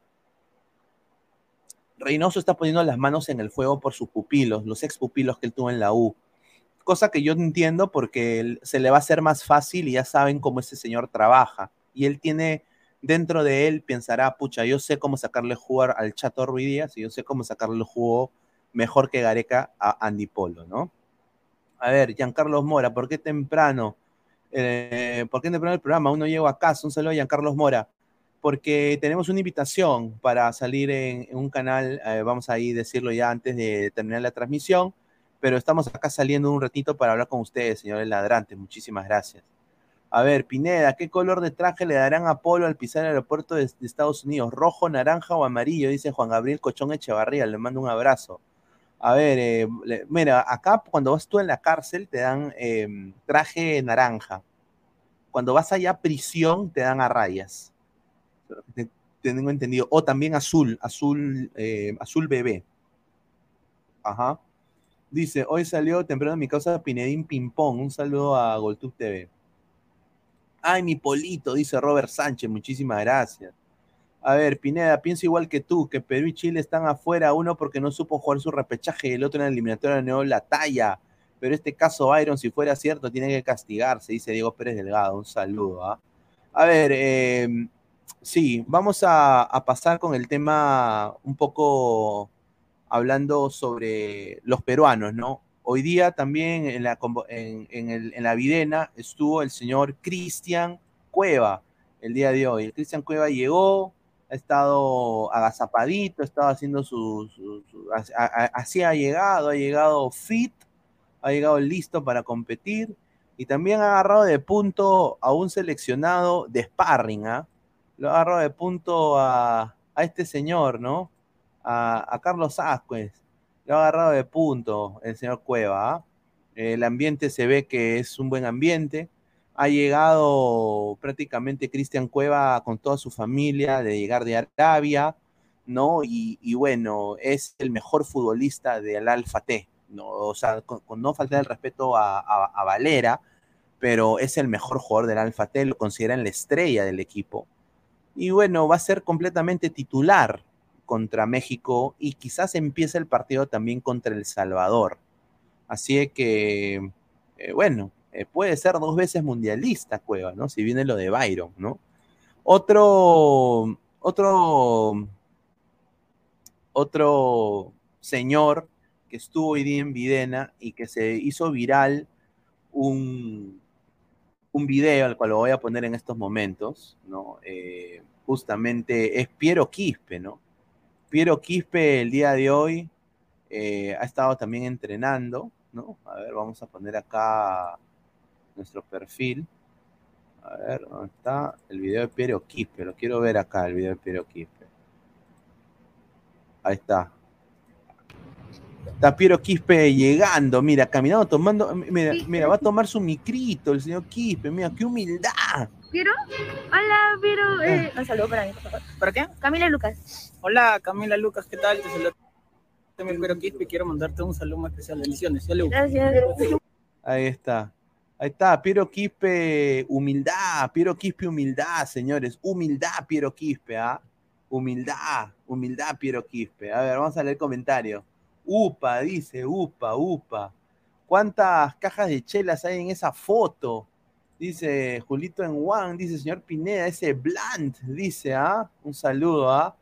Reynoso está poniendo las manos en el fuego por sus pupilos, los ex pupilos que él tuvo en la U cosa que yo entiendo porque se le va a hacer más fácil y ya saben cómo ese señor trabaja. Y él tiene, dentro de él, pensará, pucha, yo sé cómo sacarle jugar al Chato Ruidías y yo sé cómo sacarle juego mejor que Gareca a Andy Polo, ¿no? A ver, Giancarlos Mora, ¿por qué temprano? Eh, ¿Por qué temprano el programa? Aún no llego a casa. Un saludo a Giancarlos Mora. Porque tenemos una invitación para salir en, en un canal, eh, vamos a ir decirlo ya antes de terminar la transmisión pero estamos acá saliendo un ratito para hablar con ustedes, señores ladrantes. Muchísimas gracias. A ver, Pineda, ¿qué color de traje le darán a Polo al pisar el aeropuerto de, Estados Unidos? ¿Rojo, naranja o amarillo? Dice Juan Gabriel Cochón Echevarría. Le mando un abrazo. A ver, eh, mira, acá cuando vas tú en la cárcel te dan eh, traje naranja. Cuando vas allá a prisión te dan a rayas. Te, tengo entendido. O también azul, azul, eh, azul bebé. Ajá. Dice, hoy salió temprano mi causa Pinedín Ping Pong. Un saludo a GolTube TV. Ay, mi polito, dice Robert Sánchez. Muchísimas gracias. A ver, Pineda, pienso igual que tú, que Perú y Chile están afuera, uno porque no supo jugar su repechaje y el otro en la eliminatoria no la talla. Pero este caso, Byron, si fuera cierto, tiene que castigarse, dice Diego Pérez Delgado. Un saludo. ¿ah? A ver, eh, sí, vamos a pasar con el tema un poco hablando sobre los peruanos, ¿no? Hoy día también en la, en, la Videna estuvo el señor Cristian Cueva el día de hoy. Cristian Cueva llegó, ha estado agazapadito, ha estado haciendo su... su- así ha llegado, ha llegado fit, ha llegado listo para competir y también ha agarrado de punto a un seleccionado de sparring, ¿ah? Lo ha agarrado de punto a, a este señor, ¿no? A, Carlos Ascuez. Lo ha agarrado de punto el señor Cueva. ¿ah? El ambiente se ve que es un buen ambiente. Ha llegado prácticamente Cristian Cueva con toda su familia de llegar de Arabia, ¿no? Y, y bueno, es el mejor futbolista del Alfa T, ¿no? O sea, con, con no faltar el respeto a, a- a Valera, pero es el mejor jugador del Alfa T, lo consideran la estrella del equipo. Y bueno, va a ser completamente titular contra México y quizás empiece el partido también contra El Salvador. Así que, eh, bueno, eh, puede ser dos veces mundialista Cueva, ¿no? Si viene lo de Byron, ¿no? Otro, otro, otro señor que estuvo hoy día en Videna y que se hizo viral un, un video al cual lo voy a poner en estos momentos, ¿no? Eh, justamente es Piero Quispe, ¿no? Piero Quispe el día de hoy eh, ha estado también entrenando, ¿no? A ver, vamos a poner acá nuestro perfil. A ver, ¿dónde está el video de Piero Quispe? Lo quiero ver acá, el video de Piero Quispe. Ahí está. Está Piero Quispe llegando, mira, caminando, tomando, mira, mira, va a tomar su micrito el señor Quispe, mira, qué humildad. ¿Piero? Hola, Piero. Eh, un saludo para mí, por favor. ¿Para qué? Camila Lucas. Hola Camila Lucas, ¿qué tal? Te saludo. También Piero Quispe, quiero mandarte un saludo muy especial. Bendiciones. Salud. Gracias. Ahí está. Ahí está, Piero Quispe, humildad, Piero Quispe, humildad, señores. Humildad, Piero Quispe, ¿ah? Humildad, humildad, Piero Quispe. A ver, vamos a leer comentarios. Upa, dice, upa, upa. ¿Cuántas cajas de chelas hay en esa foto? Dice Julito en Juan, dice señor Pineda, ese Blunt, dice, ¿ah? Un saludo, ¿ah?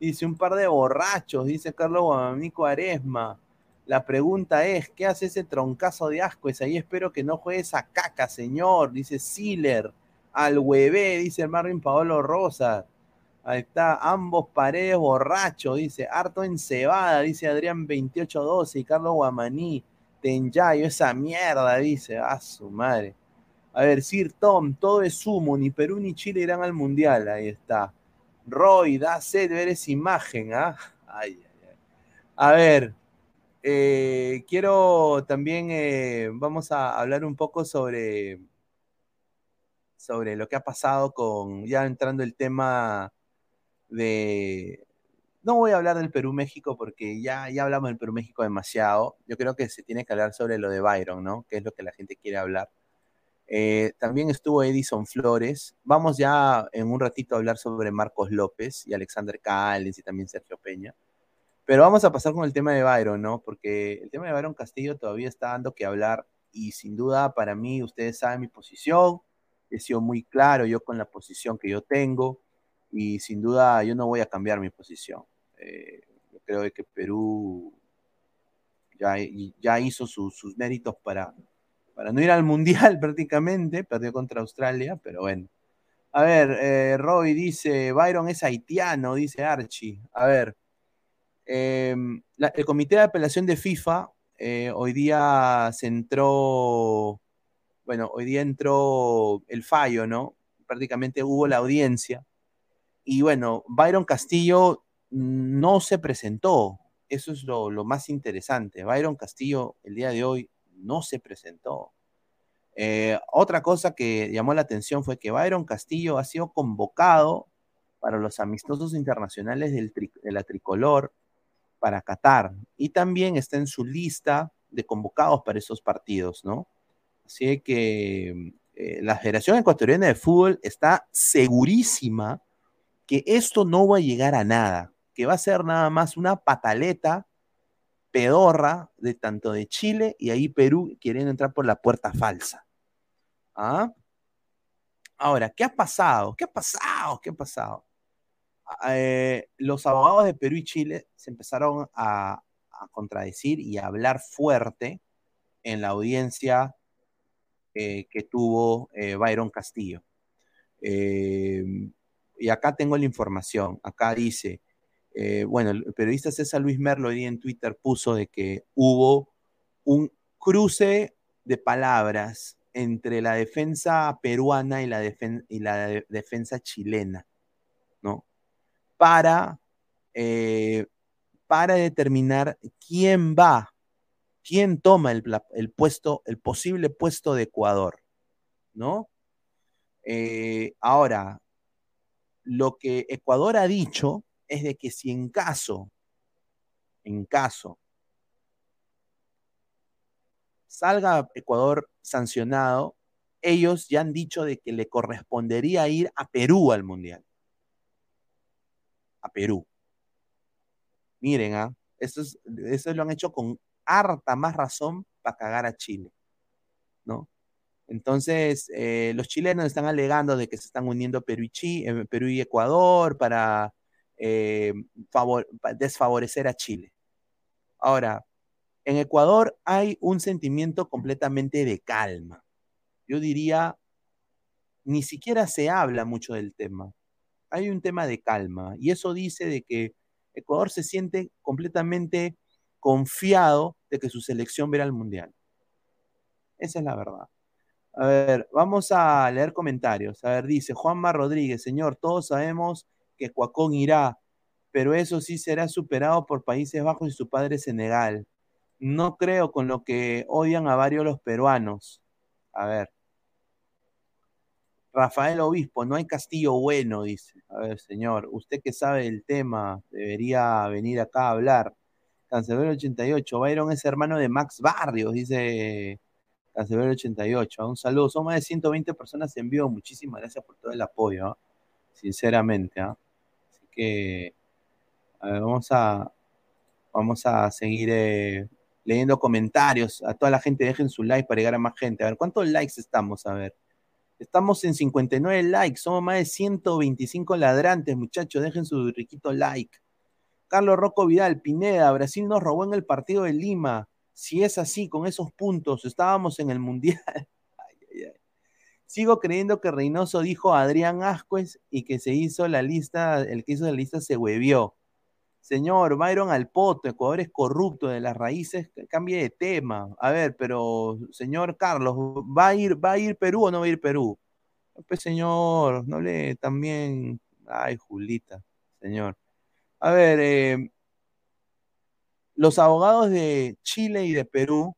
Dice un par de borrachos, dice Carlos Guamanico Aresma. La pregunta es, ¿qué hace ese troncazo de asco? Es ahí espero que no juegue esa caca, señor, dice Siler. Al huevé, dice Marvin Paolo Rosa. Ahí está, ambos paredes borrachos, dice, harto encebada, dice Adrián 2812 y Carlos Guamaní, Tenyayo, esa mierda, dice, a su madre. A ver, Sir Tom, todo es humo, ni Perú ni Chile irán al Mundial, ahí está. Roy, da sed ver esa imagen, ¿ah? Ay, ay. A ver, eh, quiero también, eh, vamos a hablar un poco sobre, sobre lo que ha pasado con, ya entrando el tema de... No voy a hablar del Perú-México porque ya, ya hablamos del Perú-México demasiado. Yo creo que se tiene que hablar sobre lo de Byron, ¿no? Que es lo que la gente quiere hablar. Eh, también estuvo Edison Flores. Vamos ya en un ratito a hablar sobre Marcos López y Alexander Callens y también Sergio Peña. Pero vamos a pasar con el tema de Byron, ¿no? Porque el tema de Byron Castillo todavía está dando que hablar y sin duda para mí, ustedes saben mi posición, he sido muy claro yo con la posición que yo tengo y sin duda yo no voy a cambiar mi posición. Eh, yo creo que Perú ya, ya hizo su, sus méritos para, para no ir al Mundial <laughs> prácticamente, perdió contra Australia, pero bueno. A ver, eh, Roy dice, Byron es haitiano, dice Archie. A ver, la, el Comité de Apelación de FIFA eh, hoy día se entró, bueno, hoy día entró el fallo, ¿no? Prácticamente hubo la audiencia. Y bueno, Byron Castillo no se presentó. Eso es lo, más interesante. Byron Castillo el día de hoy no se presentó. Eh, otra cosa que llamó la atención fue que Byron Castillo ha sido convocado para los amistosos internacionales del de la tricolor para Qatar. Y también está en su lista de convocados para esos partidos, ¿no? Así que eh, la Federación Ecuatoriana de Fútbol está segurísima que esto no va a llegar a nada, que va a ser nada más una pataleta pedorra de tanto de Chile y ahí Perú queriendo entrar por la puerta falsa. ¿Ah? Ahora, ¿qué ha pasado? ¿Qué ha pasado? ¿Qué ha pasado? Eh, los abogados de Perú y Chile se empezaron a, contradecir y a hablar fuerte en la audiencia eh, que tuvo eh, Byron Castillo. Y acá tengo la información. Acá dice, eh, bueno, el periodista César Luis Merlo hoy en Twitter puso de que hubo un cruce de palabras entre la defensa peruana y la, defen- y la de- defensa chilena, ¿no? Para, eh, para determinar quién va, quién toma el, el puesto, el posible puesto de Ecuador, ¿no? Eh, ahora, lo que Ecuador ha dicho es de que si en caso, en caso, salga Ecuador sancionado, ellos ya han dicho de que le correspondería ir a Perú al Mundial. A Perú. Miren, ¿ah? Eso, es, eso lo han hecho con harta más razón para cagar a Chile, ¿no? Entonces, eh, los chilenos están alegando de que se están uniendo Perú y, eh, Ecuador para eh, desfavorecer a Chile. Ahora, en Ecuador hay un sentimiento completamente de calma. Yo diría, ni siquiera se habla mucho del tema. Hay un tema de calma y eso dice de que Ecuador se siente completamente confiado de que su selección verá el Mundial. Esa es la verdad. A ver, vamos a leer comentarios. A ver, dice Juanma Rodríguez, señor, todos sabemos que Cuacón irá, pero eso sí será superado por Países Bajos y su padre Senegal. No creo con lo que odian a varios los peruanos. A ver. Rafael Obispo, no hay castillo bueno, dice. A ver, señor, usted que sabe del tema, debería venir acá a hablar. Cancelero 88, Byron es hermano de Max Barrios, dice Cancelero 88. Un saludo, son más de 120 personas en vivo. Muchísimas gracias por todo el apoyo, ¿ah? sinceramente. ¿ah? Así que vamos a vamos a seguir eh, leyendo comentarios. A toda la gente dejen su like para llegar a más gente. A ver, ¿cuántos likes estamos? A ver. Estamos en 59 likes, somos más de 125 ladrantes, muchachos, dejen su riquito like. Carlos Rocco Vidal, Pineda, Brasil nos robó en el partido de Lima. Si es así, con esos puntos, estábamos en el Mundial. <laughs> Ay, ay, ay. Sigo creyendo que Reynoso dijo a Adrián Ascuez y que se hizo la lista, el que hizo la lista se huevió. Señor, Byron Alpoto, Ecuador es corrupto de las raíces, cambie de tema. A ver, pero señor Carlos, ¿va a ir, va a ir Perú o no va a ir Perú? Pues señor, no le también. Ay, Julita, señor. A ver, eh, los abogados de Chile y de Perú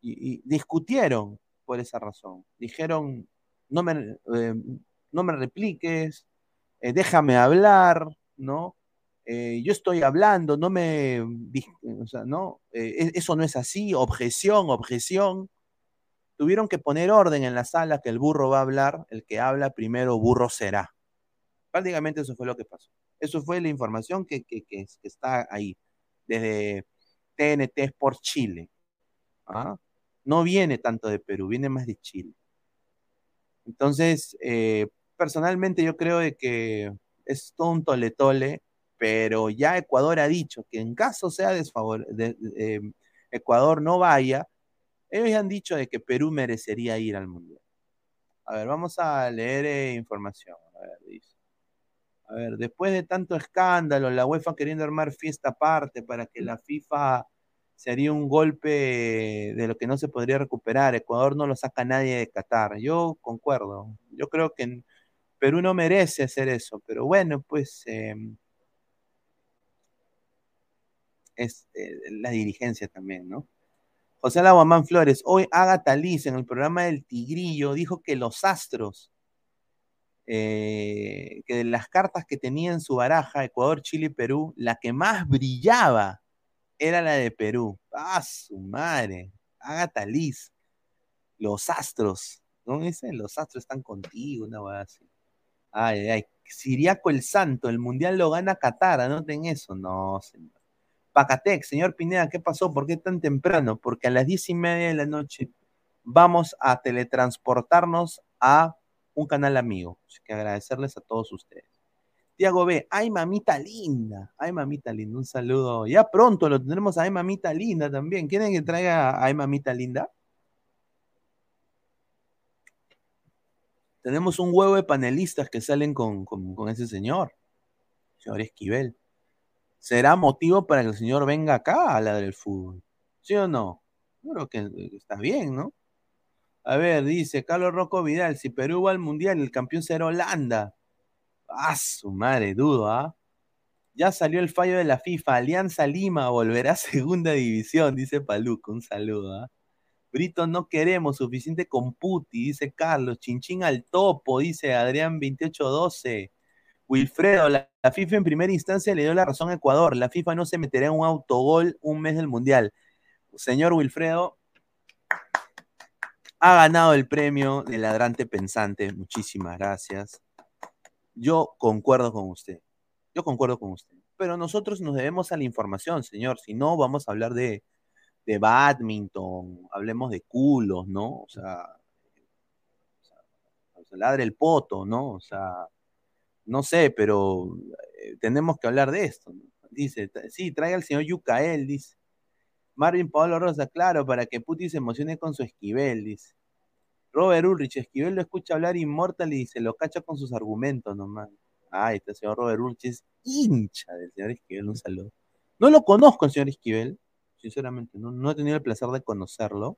discutieron por esa razón. Dijeron, no me, eh, no me repliques, eh, déjame hablar, ¿no? Eh, yo estoy hablando, no me, o sea, no, eh, eso no es así, objeción, objeción. Tuvieron que poner orden en la sala que el burro va a hablar, el que habla primero burro será. Prácticamente eso fue lo que pasó. Eso fue la información que, que está ahí, desde TNT Sport Chile. ¿ah? No viene tanto de Perú, viene más de Chile. Entonces, eh, personalmente yo creo de que es todo un tole-tole pero ya Ecuador ha dicho que en caso sea desfavor de, de, eh, Ecuador no vaya, ellos han dicho de que Perú merecería ir al Mundial. A ver, vamos a leer eh, información. A ver, dice. A ver, después de tanto escándalo, la UEFA queriendo armar fiesta aparte para que la FIFA sería un golpe de lo que no se podría recuperar. Ecuador no lo saca nadie de Qatar. Yo concuerdo. Yo creo que Perú no merece hacer eso, pero bueno, pues... Eh, es eh, la dirigencia también, ¿no? José Laguamán Flores, hoy Agatha Liz en el programa del Tigrillo dijo que los astros eh, que de las cartas que tenía en su baraja, Ecuador, Chile y Perú, la que más brillaba era la de Perú. ¡Ah, su madre! Agatha Liz. Los astros. ¿No dicen? Los astros están contigo, una cosa así. Ay, ay. Siriaco el Santo, el mundial lo gana Qatar, anoten eso. No, señor. Pacatec, señor Pineda, ¿qué pasó? ¿Por qué tan temprano? Porque a las diez y media de la noche vamos a teletransportarnos a un canal amigo. Así que agradecerles a todos ustedes. Tiago B, ay mamita linda, ay mamita linda, un saludo. Ya pronto lo tendremos a ay mamita linda también. ¿Quieren que traiga a ay mamita linda? Tenemos un huevo de panelistas que salen con, con, ese señor, señor Esquivel. ¿Será motivo para que el señor venga acá a hablar del fútbol? ¿Sí o no? Creo que está bien, ¿no? A ver, dice Carlos Rocco Vidal, si Perú va al Mundial, el campeón será Holanda. Ah, su madre, dudo, ¿ah? Ya salió el fallo de la FIFA, Alianza Lima volverá a <laughs> segunda división, dice Paluco, un saludo, ¿ah? Brito no queremos, suficiente con Puti, dice Carlos, Chinchín al topo, dice Adrián 2812. Wilfredo, la, la, FIFA en primera instancia le dio la razón a Ecuador, la FIFA no se meterá en un autogol un mes del Mundial. Señor Wilfredo, ha ganado el premio de ladrante pensante. Muchísimas gracias. Yo concuerdo con usted. Yo concuerdo con usted. Pero nosotros nos debemos a la información, señor. Si no, vamos a hablar de, de badminton, hablemos de culos, ¿no? O sea, o ladre el poto, ¿no? O sea, no sé, pero eh, tenemos que hablar de esto. ¿no? Dice, sí, traiga al señor Yucael, dice. Marvin Pablo Rosa, claro, para que Puti se emocione con su Esquivel, dice. Robert Ulrich, Esquivel lo escucha hablar inmortal y se lo cacha con sus argumentos nomás. Ah, este señor Robert Ulrich es hincha del señor Esquivel, un saludo. No lo conozco el señor Esquivel, sinceramente, no, no he tenido el placer de conocerlo,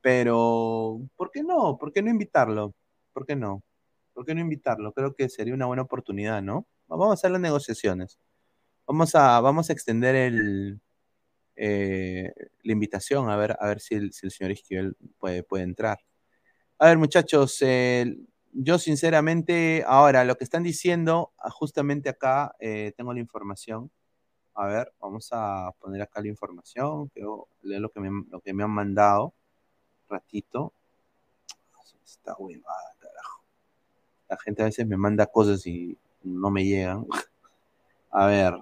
pero ¿por qué no? ¿Por qué no invitarlo? ¿Por qué no? ¿Por qué no invitarlo? Creo que sería una buena oportunidad, ¿no? Vamos a hacer las negociaciones. Vamos a, vamos a extender el, eh, la invitación a ver, a ver si el, si el señor Esquivel puede, puede, entrar. A ver, muchachos, eh, yo sinceramente, ahora lo que están diciendo, justamente acá eh, tengo la información. A ver, vamos a poner acá la información, quiero leer lo que me, lo que me han mandado. ratito. Está huevada, carajo. La gente a veces me manda cosas y no me llegan. <laughs> A ver,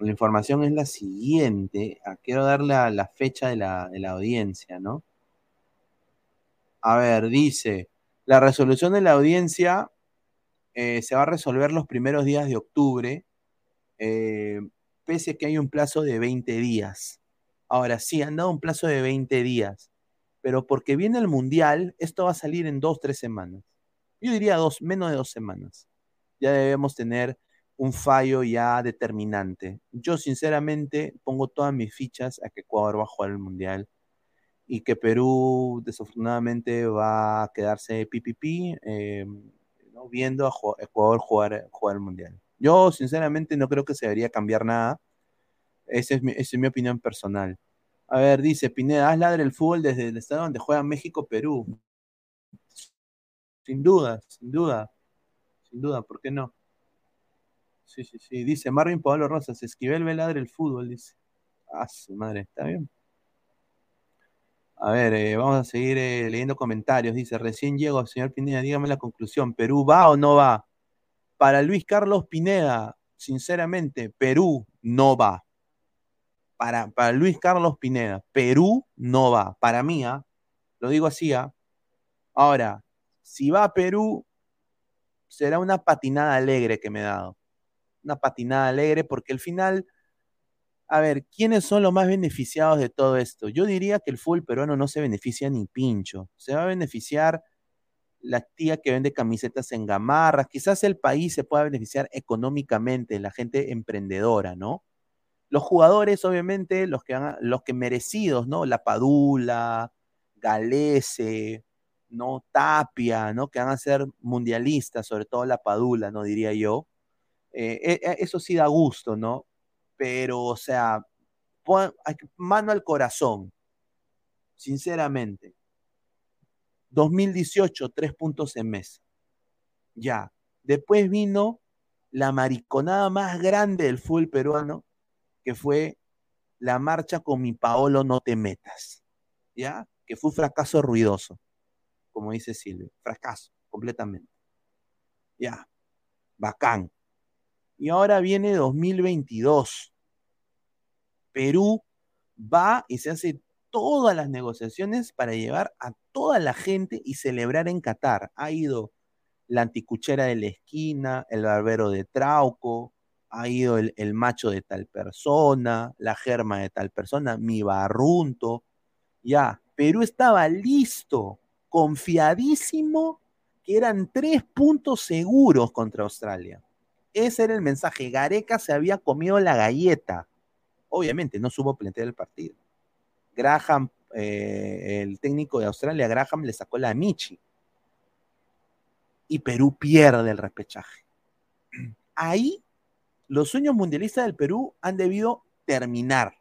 la información es la siguiente. Ah, quiero darle la, la fecha de la, de la, audiencia, ¿no? A ver, dice, la resolución de la audiencia eh, se va a resolver los primeros días de octubre, eh, pese a que hay un plazo de 20 días. Ahora sí, han dado un plazo de 20 días, pero porque viene el Mundial, esto va a salir en dos, tres semanas. Yo diría dos, menos de dos semanas. Ya debemos tener un fallo ya determinante. Yo sinceramente pongo todas mis fichas a que Ecuador va a jugar el Mundial y que Perú desafortunadamente va a quedarse PPP eh, ¿no? viendo a Ecuador jugar, jugar el Mundial. Yo sinceramente no creo que se debería cambiar nada. Esa es mi, esa es mi opinión personal. A ver, dice Pineda, haz ladre el fútbol desde el estado donde juega México-Perú. Sin duda, sin duda. Sin duda, ¿por qué no? Sí, sí, sí. Dice Marvin Pablo Rosas, Esquivel Veladre el fútbol, dice. Ah, su madre, está bien. A ver, eh, vamos a seguir eh, leyendo comentarios. Dice, recién llego, señor Pineda, dígame la conclusión. ¿Perú va o no va? Para Luis Carlos Pineda, sinceramente, Perú no va. Para, para Luis Carlos Pineda, Perú no va. Para mí, ¿ah? lo digo así. ¿ah? Ahora, si va a Perú, será una patinada alegre que me he dado una patinada alegre, porque al final, a ver, ¿quiénes son los más beneficiados de todo esto? Yo diría que el fútbol peruano no se beneficia ni pincho, se va a beneficiar la tía que vende camisetas en gamarras, quizás el país se pueda beneficiar económicamente, la gente emprendedora, ¿no? Los jugadores, obviamente, los que, han, los que merecidos, ¿no? La Padula, Galese, ¿no? Tapia, ¿no? Que van a ser mundialistas, sobre todo la Padula, ¿no? Diría yo eh, eh, eso sí da gusto, ¿no? Pero, o sea, mano al corazón, sinceramente. 2018, tres puntos en mes. Ya. Después vino la mariconada más grande del fútbol peruano, que fue la marcha con mi Paolo no te metas, ¿ya? Que fue un fracaso ruidoso, como dice Silvio, fracaso, completamente. Ya, bacán. Y ahora viene 2022. Perú va y se hace todas las negociaciones para llevar a toda la gente y celebrar en Qatar. Ha ido la anticuchera de la esquina, el barbero de Trauco, ha ido el, el macho de tal persona, la germa de tal persona, mi barrunto. Ya, Perú estaba listo, confiadísimo, que eran tres puntos seguros contra Australia. Ese era el mensaje. Gareca se había comido la galleta. Obviamente, no supo plantear el partido. Graham, eh, el técnico de Australia, Graham le sacó la Michi. Y Perú pierde el repechaje. Ahí los sueños mundialistas del Perú han debido terminar.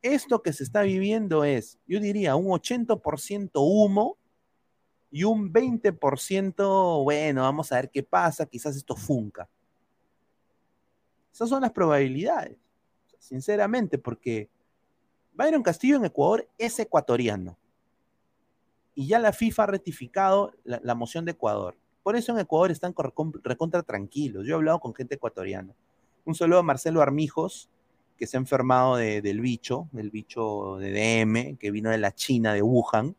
Esto que se está viviendo es, yo diría, un 80% humo y un 20%, bueno, vamos a ver qué pasa, quizás esto funca. Esas son las probabilidades, sinceramente, porque Byron Castillo en Ecuador es ecuatoriano. Y ya la FIFA ha rectificado la, la moción de Ecuador. Por eso en Ecuador están recontra tranquilos. Yo he hablado con gente ecuatoriana. Un saludo a Marcelo Armijos, que se ha enfermado de, del bicho, del bicho de DM, que vino de la China, de Wuhan,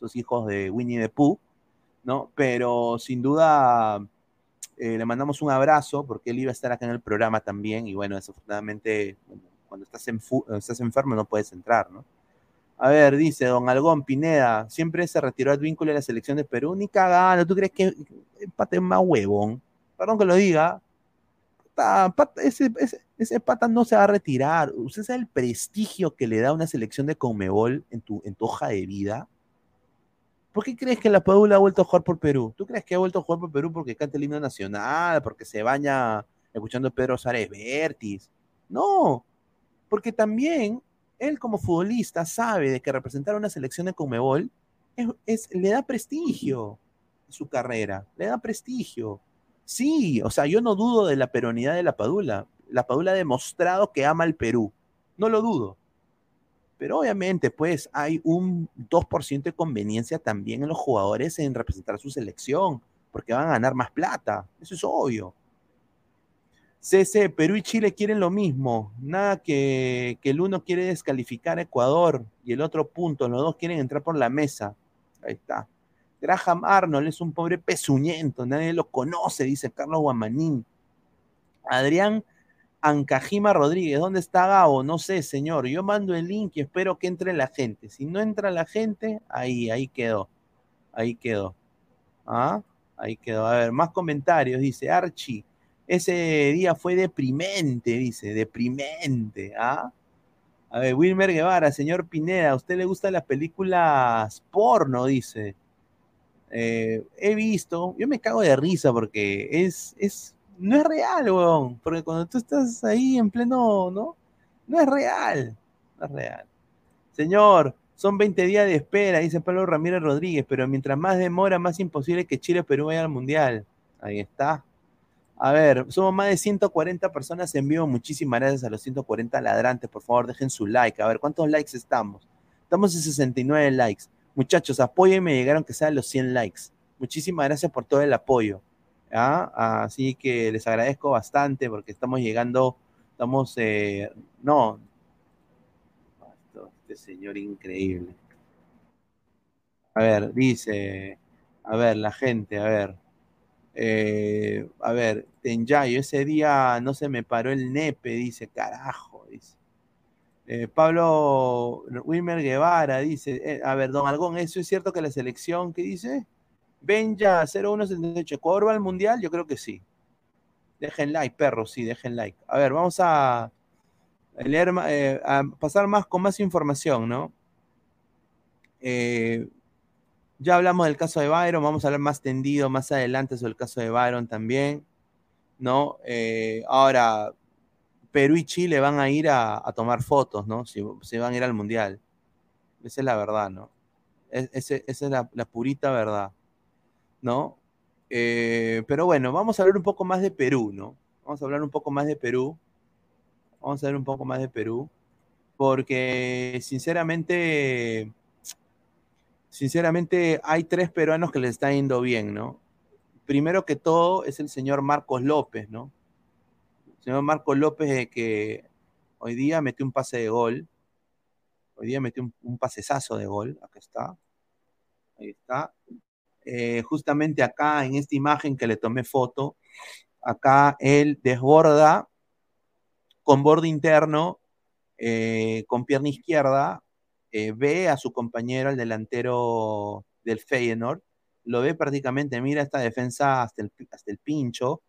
Sus hijos de Winnie the Pooh, ¿no? Pero sin duda eh, le mandamos un abrazo porque él iba a estar acá en el programa también y bueno, desafortunadamente cuando estás, en estás enfermo no puedes entrar, ¿no? A ver, dice Don Algón Pineda, siempre se retiró el vínculo de la selección de Perú, ni cagando, ¿tú crees que empate más huevón? Perdón que lo diga, pata, ese, ese, pata no se va a retirar. ¿Usted sabe el prestigio que le da una selección de Conmebol en tu, en tu hoja de vida? ¿Por qué crees que la Padula ha vuelto a jugar por Perú? ¿Tú crees que ha vuelto a jugar por Perú porque canta el himno nacional, porque se baña escuchando Pedro Sárez Vértiz? No, porque también él como futbolista sabe de que representar a una selección de Conmebol es, le da prestigio a su carrera, le da prestigio. Sí, o sea, yo no dudo de la peronidad de la Padula. La Padula ha demostrado que ama al Perú, no lo dudo. Pero obviamente, pues hay un 2% de conveniencia también en los jugadores en representar su selección, porque van a ganar más plata, eso es obvio. CC, Perú y Chile quieren lo mismo. Nada que, que, el uno quiere descalificar a Ecuador y el otro punto. Los dos quieren entrar por la mesa. Ahí está. Graham Arnold es un pobre pezuñento. Nadie lo conoce, dice Carlos Guamanín. Adrián Ancajima Rodríguez, ¿dónde está Gabo? No sé, señor. Yo mando el link y espero que entre la gente. Si no entra la gente, ahí, ahí quedó. Ahí quedó. ¿Ah? Ahí quedó. A ver, más comentarios. Dice Archie. Ese día fue deprimente, dice, deprimente. ¿ah? A ver, Wilmer Guevara, señor Pineda, ¿a usted le gustan las películas porno? Dice. Eh, he visto, yo me cago de risa porque es, es, no es real, weón. Porque cuando tú estás ahí en pleno, ¿no? No es real, no es real. Señor, son 20 días de espera, dice Pablo Ramírez Rodríguez, pero mientras más demora, más imposible que Chile o Perú vaya al Mundial. Ahí está. A ver, somos más de 140 personas en vivo. Muchísimas gracias a los 140 ladrantes. Por favor, dejen su like. A ver, ¿cuántos likes estamos? Estamos en 69 likes. Muchachos, apóyenme, llegaron que sean los 100 likes. Muchísimas gracias por todo el apoyo. ¿Ah? Así que les agradezco bastante porque estamos llegando, estamos, eh, no, este señor increíble. A ver, dice, a ver, la gente, a ver. Eh, a ver, Tenyayo, ese día no se me paró el nepe, dice, carajo, dice. Eh, Pablo Wilmer Guevara dice, eh, a ver, don Algón, ¿eso es cierto que la selección, ¿qué dice? Benja 0178, ¿Ecuador va al Mundial? Yo creo que sí. Dejen like, perros, sí, dejen like. A ver, vamos a leer, eh, a pasar más con más información, ¿no? Eh, ya hablamos del caso de Byron, vamos a hablar más tendido más adelante sobre el caso de Byron también, ¿no? Eh, ahora, Perú y Chile van a ir a, tomar fotos, ¿no? Si, van a ir al Mundial. Esa es la verdad, ¿no? Es, esa es la, purita verdad, ¿no? Eh, pero bueno, vamos a hablar un poco más de Perú, ¿no? Vamos a hablar un poco más de Perú. Vamos a hablar un poco más de Perú. Porque sinceramente, sinceramente hay tres peruanos que les está yendo bien, ¿no? Primero que todo es el señor Marcos López, ¿no? El señor Marcos López eh, que hoy día metió un pase de gol. Hoy día metió un, un pasesazo de gol. Acá está. Ahí está. Eh, justamente acá en esta imagen que le tomé foto, acá él desborda con borde interno, eh, con pierna izquierda, eh, ve a su compañero, el delantero del Feyenoord, lo ve prácticamente, mira esta defensa hasta el, hasta el pincho,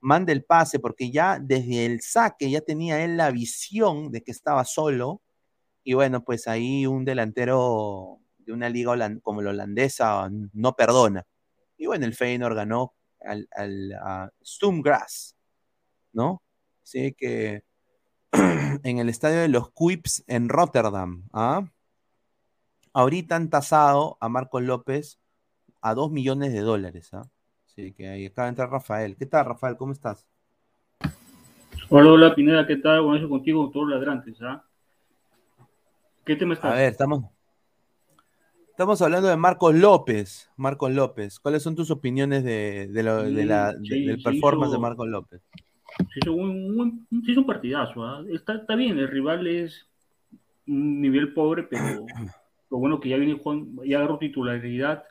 manda el pase porque ya desde el saque ya tenía él la visión de que estaba solo y bueno, pues ahí un delantero de una liga como la holandesa no perdona. Y bueno, el Feyenoord ganó al, al a Stumgrass, ¿no? Así que <clears throat> en el estadio de los Quips en Rotterdam, ¿ah? Ahorita han tasado a Marcos López a 2 millones de dólares, ¿ah? Así que ahí acaba de entrar Rafael. ¿Qué tal, Rafael? ¿Cómo estás? Hola, hola, Pineda, ¿qué tal? Bueno, eso contigo, todos los ladrantes, ¿ah? ¿Qué tema estás? A ver, estamos, Estamos hablando de Marcos López. Marcos López. ¿Cuáles son tus opiniones de, de, lo, de la, Sí, del performance hizo- de Marcos López? Se hizo un, un- se hizo un partidazo. ¿ah? Está, está bien, el rival es un nivel pobre, pero <clears throat> lo bueno que ya viene jugando, ya agarró titularidad,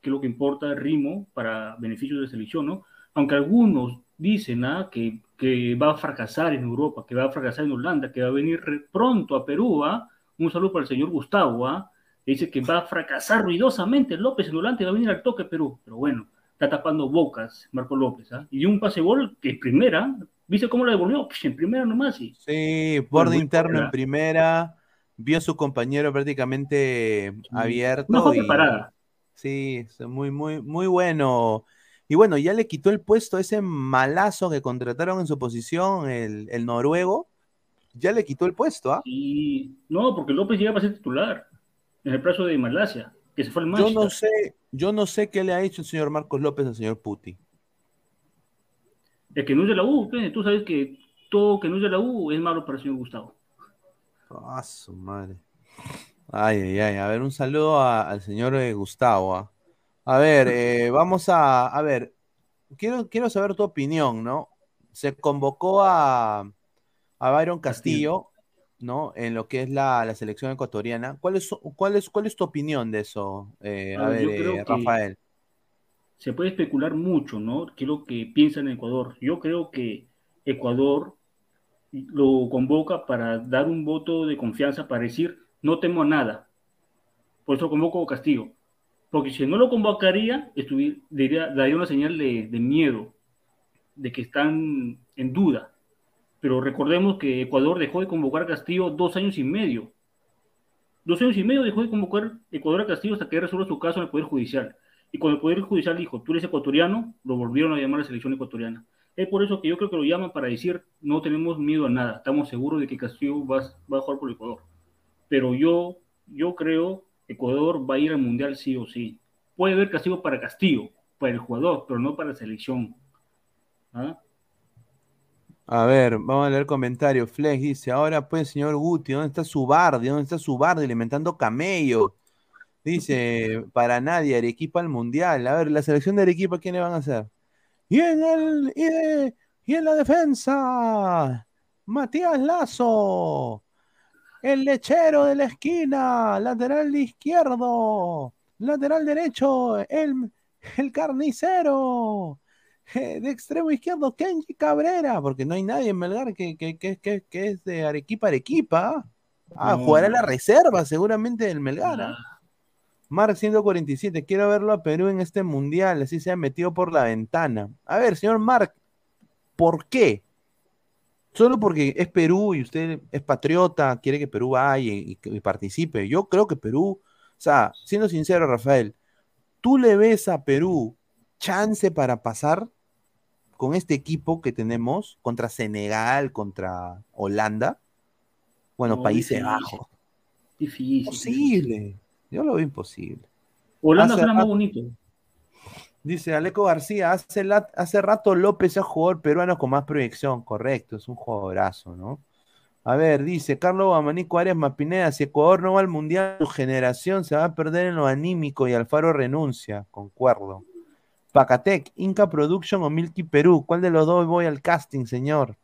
que es lo que importa, el ritmo para beneficios de selección, ¿no? Aunque algunos dicen ¿ah? que, que va a fracasar en Europa, que va a fracasar en Holanda, que va a venir pronto a Perú, ¿ah? Un saludo para el señor Gustavo, ¿ah? Dice que va a fracasar ruidosamente López en Holanda y va a venir al toque Perú. Pero bueno, está tapando bocas Marco López, ¿ah? Y dio un pase gol que en primera, ¿viste cómo lo devolvió? Pues en primera nomás, y Sí, borde interno en primera. Vio a su compañero prácticamente abierto. Una jugada y- preparada. Sí, muy, muy, muy bueno. Y bueno, ya le quitó el puesto a ese malazo que contrataron en su posición, el, el noruego. Ya le quitó el puesto, ¿ah? Y no, porque López llega para ser titular en el plazo de Malasia, que se fue al Yo Manchester. no sé, yo no sé qué le ha hecho el señor Marcos López al señor Puti. El que no es de la U, tú sabes que todo que no es de la U es malo para el señor Gustavo. Ah, su madre. Ay, ay, ay. A ver, un saludo a- al señor eh, Gustavo. ah. A ver, eh, vamos a, a ver, quiero, quiero saber tu opinión, ¿no? Se convocó a, a Byron Castillo, ¿no? En lo que es la, la selección ecuatoriana. ¿Cuál es, cuál es, cuál es tu opinión de eso? Eh, a A ver, yo ver, creo eh, que- Rafael. se puede especular mucho, ¿no? ¿Qué es lo que piensa en Ecuador? Yo creo que Ecuador lo convoca para dar un voto de confianza, para decir, no temo a nada. Por eso convoco a Castillo. Porque si no lo convocaría, diría- daría una señal de, de miedo, de que están en duda. Pero recordemos que Ecuador dejó de convocar a Castillo dos años y medio. Dos años y medio dejó de convocar Ecuador a Castillo hasta que resuelva su caso en el Poder Judicial. Y cuando el Poder Judicial dijo, tú eres ecuatoriano, lo volvieron a llamar a la selección ecuatoriana. Es por eso que yo creo que lo llaman para decir, no tenemos miedo a nada, estamos seguros de que Castillo va, va a jugar por Ecuador. Pero yo, yo creo que Ecuador va a ir al Mundial sí o sí. Puede haber castigo para Castillo, para el jugador, pero no para la selección. ¿Ah? A ver, vamos a leer comentarios. Flex dice, ahora pues, señor Guti, ¿dónde está su Bardi? ¿Dónde está su Bardi alimentando camello? Dice, para nadie, Arequipa al Mundial. A ver, la selección de Arequipa, ¿quiénes van a hacer? Y en el, y, de- y en la defensa, Matías Lazo, el lechero de la esquina, lateral izquierdo, lateral derecho, el, el carnicero. <laughs> De extremo izquierdo, Kenji Cabrera, porque no hay nadie en Melgar que, que, que, que, que es de Arequipa, Arequipa. Ah, No. jugará la reserva seguramente del Melgar. ¿ah? Mark 147, quiero verlo a Perú en este mundial, así se ha metido por la ventana. A ver, señor Mark, ¿por qué? Solo porque es Perú y usted es patriota, quiere que Perú vaya y, y- y participe. Yo creo que Perú, o sea, siendo sincero, Rafael, ¿tú le ves a Perú chance para pasar con este equipo que tenemos contra Senegal, contra Holanda? Bueno, No, Países. Bajos. Difícil. Imposible. Yo lo veo imposible. Holanda Hace suena más bonito. Dice Aleco García, hace, la- hace rato López es jugador peruano con más proyección. Correcto, es un jugadorazo, ¿no? A ver, dice Carlos Bamanico Ares Pineda, si Ecuador no va al Mundial, su generación se va a perder en lo anímico y Alfaro renuncia. Concuerdo. Pacatec, Inca Production o Milky Perú. ¿Cuál de los dos voy al casting, señor?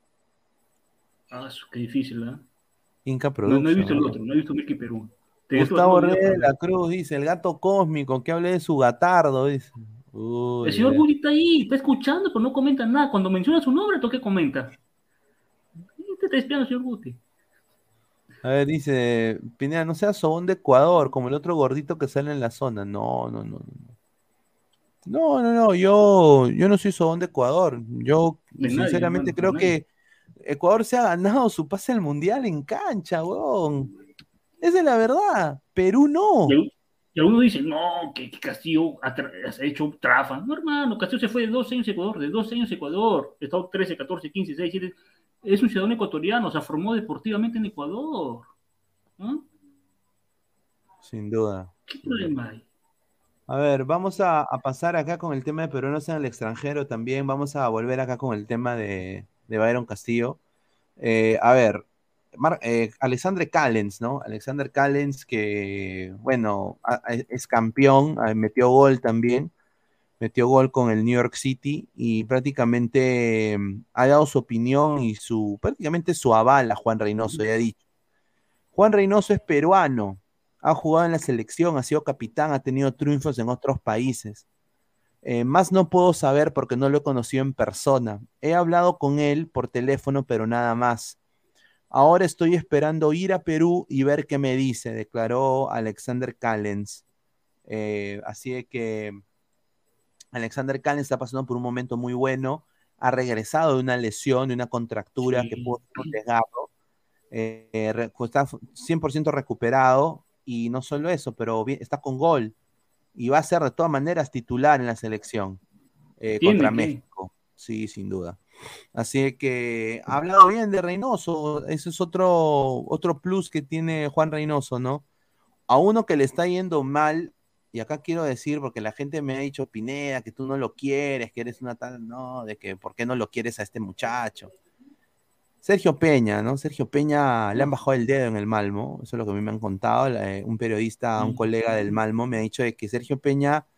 Ah, qué difícil, ¿ah? Inca No, Production. no he visto el ¿no? otro, no he visto Milky Perú. Gustavo Reyes de la Cruz dice, el gato cósmico, que hable de su gatardo, dice. Uy, El señor eh. Guti está ahí, está escuchando, pero no comenta nada. Cuando menciona su nombre, ¿tú qué comenta? Te está señor Guti. A ver, dice, Pineda, no seas sobón de Ecuador, como el otro gordito que sale en la zona. No, no, no. no. No, no, no, yo, yo no soy sobón de Ecuador. Yo, De nadie, sinceramente, hermano, creo que Ecuador se ha ganado su pase al Mundial en cancha, weón. Esa es la verdad. Perú no. Y, algunos dicen, no, que, que Castillo ha, ha hecho trafa. No, hermano, Castillo se fue de dos años a Ecuador, de dos años a Ecuador. Estado 13, 14, 15, 16, 17. Es un ciudadano ecuatoriano, se formó deportivamente en Ecuador. Sin duda. ¿Qué problema hay? A ver, vamos a, pasar acá con el tema de peruanos en el extranjero también. Vamos a volver acá con el tema de, de Byron Castillo. Eh, a ver, eh, Alexandre Callens, ¿no? Alexander Callens, que, bueno, es campeón, metió gol también, metió gol con el New York City y prácticamente mm, ha dado su opinión y su, prácticamente su aval a Juan Reynoso, ya ha dicho. Juan Reynoso es peruano, ha jugado en la selección, ha sido capitán, ha tenido triunfos en otros países. Eh, más no puedo saber porque no lo he conocido en persona. He hablado con él por teléfono, pero nada más. Ahora estoy esperando ir a Perú y ver qué me dice, declaró Alexander Callens. Eh, así que Alexander Callens está pasando por un momento muy bueno. Ha regresado de una lesión, de una contractura que pudo ser un desgarro. Eh, eh, re- está 100% recuperado y no solo eso, pero está con gol y va a ser de todas maneras titular en la selección eh, contra que. México. Sí, sin duda. Así que ha hablado bien de Reynoso. Ese es otro, otro plus que tiene Juan Reynoso, ¿no? A uno que le está yendo mal, y acá quiero decir, porque la gente me ha dicho, Pineda, que tú no lo quieres, que eres una tal, no, de que por qué no lo quieres a este muchacho. Sergio Peña, ¿no? Sergio Peña le han bajado el dedo en el Malmo, eso es lo que a mí me han contado. eh, un periodista, un colega del Malmo me ha dicho de que Sergio Peña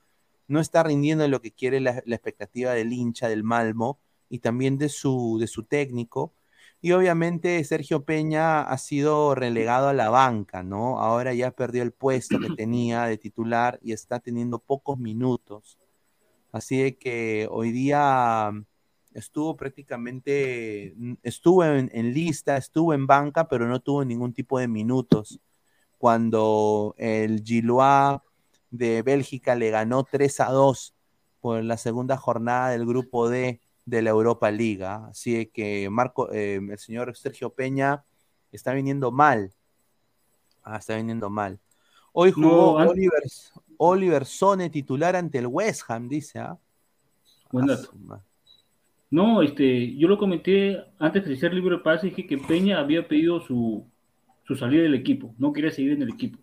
no está rindiendo lo que quiere la, la expectativa del hincha del Malmo y también de su, de su técnico. Y obviamente Sergio Peña ha sido relegado a la banca, ¿no? Ahora ya perdió el puesto que tenía de titular y está teniendo pocos minutos. Así de que hoy día estuvo prácticamente, estuvo en, en lista, estuvo en banca, pero no tuvo ningún tipo de minutos. Cuando el Gilois de Bélgica le ganó 3 a 2 por la segunda jornada del grupo D de la Europa Liga. Así de que Marco, eh, el señor Sergio Peña está viniendo mal. Ah, está viniendo mal. Hoy jugó No, Oliver, Oliver Sone titular ante el West Ham, dice. ¿ah? Buen Ah, dato. No, este, yo lo comenté antes de ser libre de pase, dije que Peña había pedido su, su salida del equipo, no quería seguir en el equipo.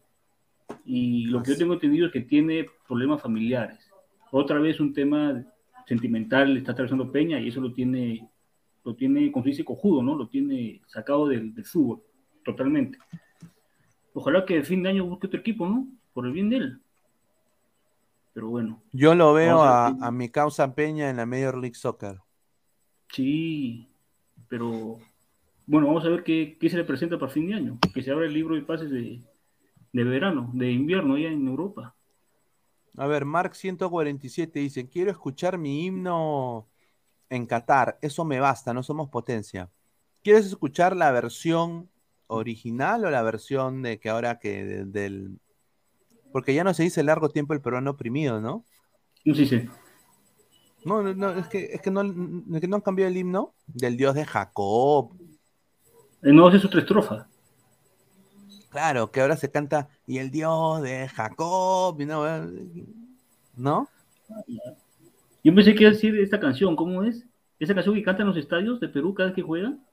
Y lo que yo tengo entendido es que tiene problemas familiares. Otra vez un tema sentimental está atravesando Peña y eso lo tiene, lo tiene con físico cojudo, ¿no? Lo tiene sacado del, del fútbol, totalmente. Ojalá que el fin de año busque otro equipo, ¿no? Por el bien de él. Pero bueno. Yo lo veo Vamos a, a mi causa Peña en la Major League Soccer. Sí, pero bueno, vamos a ver qué, qué se le presenta para fin de año. Que se abra el libro de pases de, de verano, de invierno allá en Europa. A ver, Mark 147 dice, quiero escuchar mi himno en Qatar, eso me basta, no somos potencia. ¿Quieres escuchar la versión original o la versión de que ahora que de- del... Porque ya no se dice largo tiempo el peruano oprimido, ¿no? No sé si No, no, no, es que, es que no, es que no han cambiado el himno del dios de Jacob. Eh, No, esa es otra estrofa. Claro, que ahora se canta y el dios de Jacob, y no, ¿no? Yo pensé que iba a decir esta canción, ¿cómo es? Esa canción que cantan en los estadios de Perú cada vez que juegan.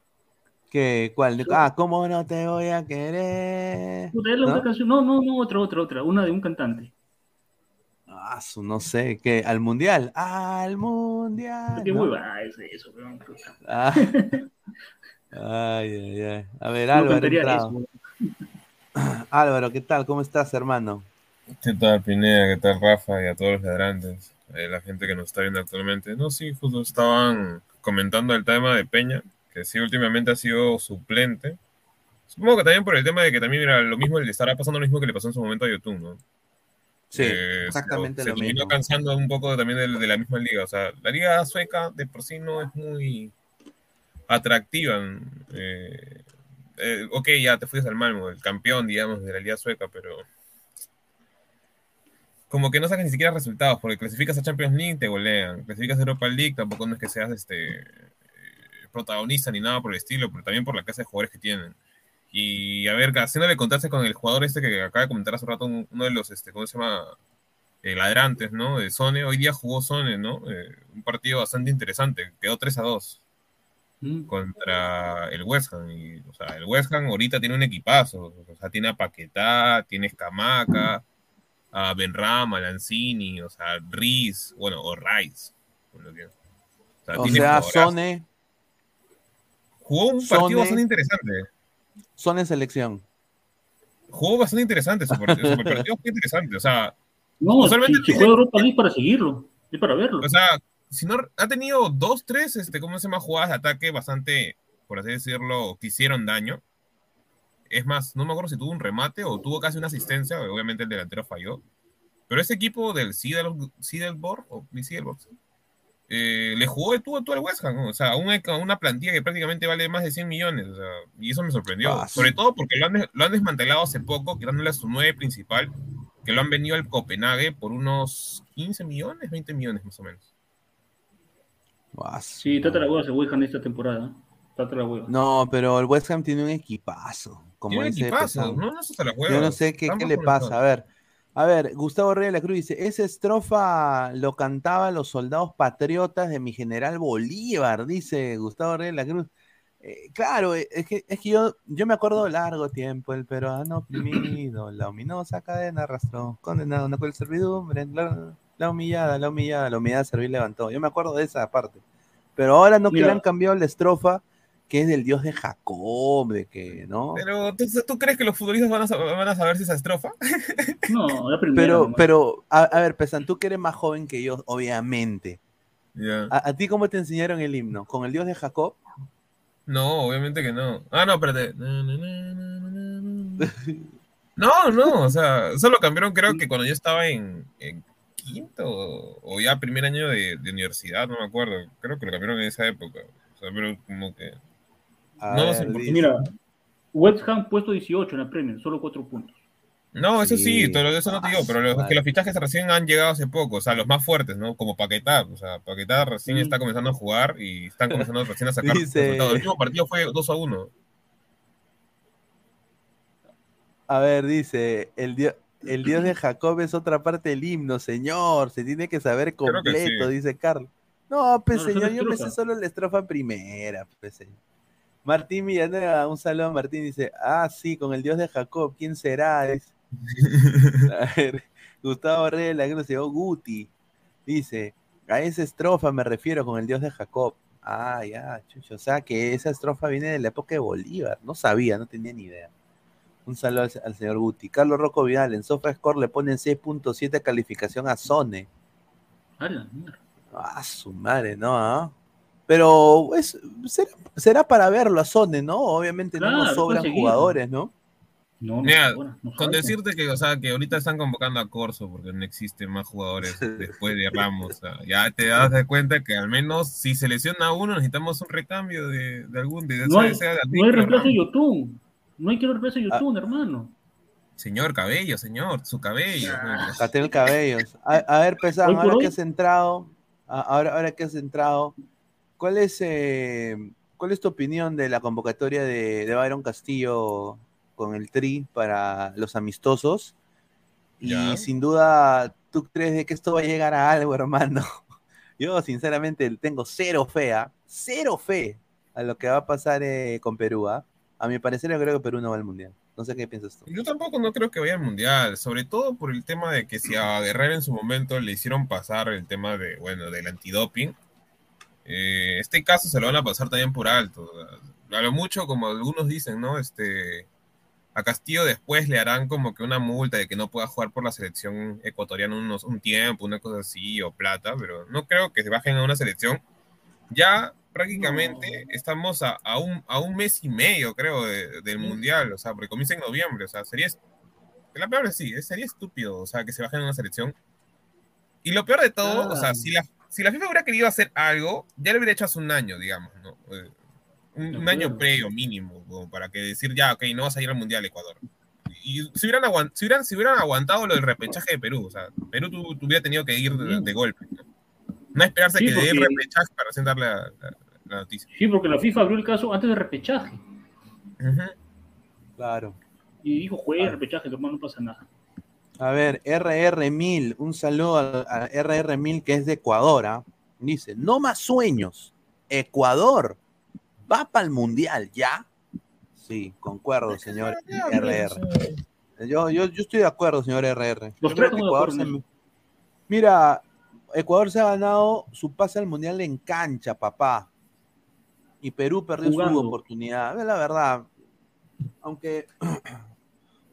¿Qué, ¿Cuál? Ah, ¿cómo no te voy a querer? ¿No? No, no, no, otra, otra, otra. Una de un cantante. Ah, su- no sé, ¿qué? ¿Al mundial? ¡Al mundial! ¿Qué ¿no? es eso, weón? Ah. <laughs> Ay, ay, ay. A ver, Álvaro. <laughs> Álvaro, ¿qué tal? ¿Cómo estás, hermano? ¿Qué tal, Pineda? ¿Qué tal, Rafa? Y a todos los ladrantes, eh, la gente que nos está viendo actualmente. No, sí, justo estaban comentando el tema de Peña, que sí, últimamente ha sido suplente. Supongo que también por el tema de que también era lo mismo, le estará pasando lo mismo que le pasó en su momento a YouTube, ¿no? Sí, Eh, exactamente se lo terminó mismo. cansando un poco también de, de la misma liga. O sea, la liga sueca de por sí no es muy atractiva. eh, eh, ok, ya te fuiste al Malmo, el campeón, digamos, de la liga sueca, pero como que no sacas ni siquiera resultados, porque clasificas a Champions League, te golean. Clasificas a Europa League, tampoco no es que seas este protagonista ni nada por el estilo, pero también por la clase de jugadores que tienen. Y a ver, haciéndole contarse con el jugador este que acaba de comentar hace rato, un- uno de los, este, ¿cómo se llama? Eh, ladrantes, ¿no? De Sone. Hoy día jugó Sone, ¿no? Eh, un partido bastante interesante. Quedó 3 a 2 Mm. contra el West Ham. Y, o sea, el West Ham ahorita tiene un equipazo. O sea, tiene a Paquetá, tiene a Escamaca, a Benrama, a Lanzini, o sea, Riz, bueno, o Rice. por lo que- O sea, O tiene sea, jugadorazos. Sone, Jugó un partido Sone- bastante interesante. Sone selección. Jugó bastante interesante su partido. Su partido fue interesante. O sea, No, usualmente si, si juega Europa League para seguirlo, es para verlo. O sea, si no, ha tenido dos, tres, este, ¿cómo se llama? Jugadas de ataque bastante, por así decirlo, que hicieron daño. Es más, no me acuerdo si tuvo un remate o tuvo casi una asistencia, obviamente el delantero falló. Pero ese equipo del Siedelborg, o Siedelborg, sí, eh, le jugó de tú a tú al West Ham, ¿no? o sea, una, una plantilla que prácticamente vale más de 100 millones, o sea, y eso me sorprendió. Ah, sí. Sobre todo porque lo han, lo han desmantelado hace poco, quitándole a su nueve principal, que lo han venido al Copenhague por unos 15 millones, 20 millones más o menos. Ah, Sí, trata la hueva se West Ham esta temporada. Trata la hueva. No, pero el West Ham tiene un equipazo. Como Tiene dice equipazo, no, no se la juega. Yo no sé qué, qué le pasa. A ver, a ver, Gustavo Reyes de la Cruz dice, esa estrofa lo cantaban los soldados patriotas de mi general Bolívar, dice Gustavo Reyes de la Cruz. Eh, claro, eh, es que, es que yo, yo me acuerdo largo tiempo, el peruano oprimido, la ominosa cadena arrastró, condenado una cruel servidumbre, la, la humillada, la humillada, la humillada servir levantó. Yo me acuerdo de esa parte. Pero ahora no que le han cambiado la estrofa, que es del dios de Jacob, de que, ¿no? Pero ¿tú, tú crees que los futbolistas van a, van a saber si esa estrofa? <laughs> No, la primera. Pero, nomás. pero, a, a ver, Pesan, tú que eres más joven que yo, obviamente. ¿A, a ti cómo te enseñaron el himno? ¿Con el dios de Jacob? No, obviamente que no. Ah, no, espérate. <laughs> No, no, o sea, eso lo cambiaron creo que cuando yo estaba en, en quinto o o ya primer año de, de universidad, no me acuerdo. Creo que lo cambiaron en esa época. O sea, pero como que... A No, ver, sí, porque- dice- Mira, West Ham puesto 18 en la Premier, solo 4 puntos. No, eso sí, Sí. pero eso no te digo, pero los, Vale. que los fichajes recién han llegado hace poco, o sea, los más fuertes, ¿no? Como Paquetá, o sea, Paquetá recién Mm. está comenzando a jugar y están comenzando recién a sacar <laughs> Dice- resultados. El último partido fue 2 a 1. A ver, dice, el dios, el dios de Jacob es otra parte del himno, señor. Se tiene que saber que completo, sí. dice Carlos. No, pues No, señor, yo me sé solo la estrofa primera, pues señor. Martín Villanueva, un saludo a Martín, dice, ah, sí, con el dios de Jacob, ¿quién será? <laughs> A ver, Gustavo Reyes de la Cruz, llegó Guti, dice, a esa estrofa me refiero con el dios de Jacob. Ah, ya, chucho, o sea que esa estrofa viene de la época de Bolívar, no sabía, no tenía ni idea. Un saludo al, al señor Guti. Carlos Rocco Vidal, en SofaScore le ponen 6.7 calificación a Sone. A la mierda. Ah, su madre, ¿no? ¿Ah? Pero es, será, será para verlo a Sone, ¿no? Obviamente no nos sobran conseguido. jugadores, ¿no? No, no, Mira, no Con decirte que, o sea, que ahorita están convocando a Corso porque no existen más jugadores después de Ramos. o sea, ya te das de cuenta que al menos si se lesiona uno necesitamos un recambio de, de algún de, No hay, sea de no hay reemplazo de. YouTube. No hay que reemplazo de Ah. YouTube, hermano. Señor cabello, señor, su cabello. Catel Cabellos. A, a ver, Pesán, ahora que has entrado, ahora, ahora que has entrado, ¿cuál es, eh, ¿cuál es tu opinión de la convocatoria de, de Byron Castillo con el Tri para los amistosos? Y sin duda, ¿tú crees de que esto va a llegar a algo, hermano? <laughs> Yo, sinceramente, tengo cero fe, ¿ah? cero fe a lo que va a pasar eh, con Perú. ¿ah? A mi parecer, yo creo que Perú no va al Mundial. No sé qué piensas tú. Yo tampoco no creo que vaya al mundial, sobre todo por el tema de que si a Guerrero en su momento le hicieron pasar el tema de, bueno, del antidoping, eh, este caso se lo van a pasar también por alto. A lo mucho, como algunos dicen, ¿no? Este, a Castillo después le harán como que una multa de que no pueda jugar por la selección ecuatoriana unos, un tiempo, una cosa así, o plata, pero no creo que se bajen a una selección. Ya prácticamente estamos a, a, un, a un mes y medio, creo, de- del mundial, o sea, porque comienza en noviembre, o sea, sería, la peor es sí, eh, sería estúpido, o sea, que se bajen a una selección. Y lo peor de todo, o sea, si la, si la FIFA hubiera querido hacer algo, ya lo hubiera hecho hace un año, digamos, ¿no? Eh, un, un año previo mínimo, como para que decir, ya, ok, no vas a ir al Mundial Ecuador. Y si hubieran, aguant- si hubieran, si hubieran aguantado lo del repechaje de Perú, o sea, Perú tu, tu hubiera tenido que ir de, de golpe. ¿no? No esperarse Sí, que dé el porque- repechaje para recién dar la, la- la noticia. Sí, porque la FIFA abrió el caso antes del repechaje. Claro. Y dijo, juegue el repechaje, que hermano, no pasa nada. A ver, RR1000, un saludo a, a RR1000 que es de Ecuador. ¿ah? Dice, no más sueños. Ecuador va para el mundial, ¿ya? Sí, concuerdo, señor RR. Yo, yo, yo estoy de acuerdo, señor RR. Los tres Ecuador se- Mira, Ecuador se ha ganado su pase al mundial en cancha, papá. Y Perú perdió Jugando. su oportunidad. Es la verdad. Aunque, <clears throat>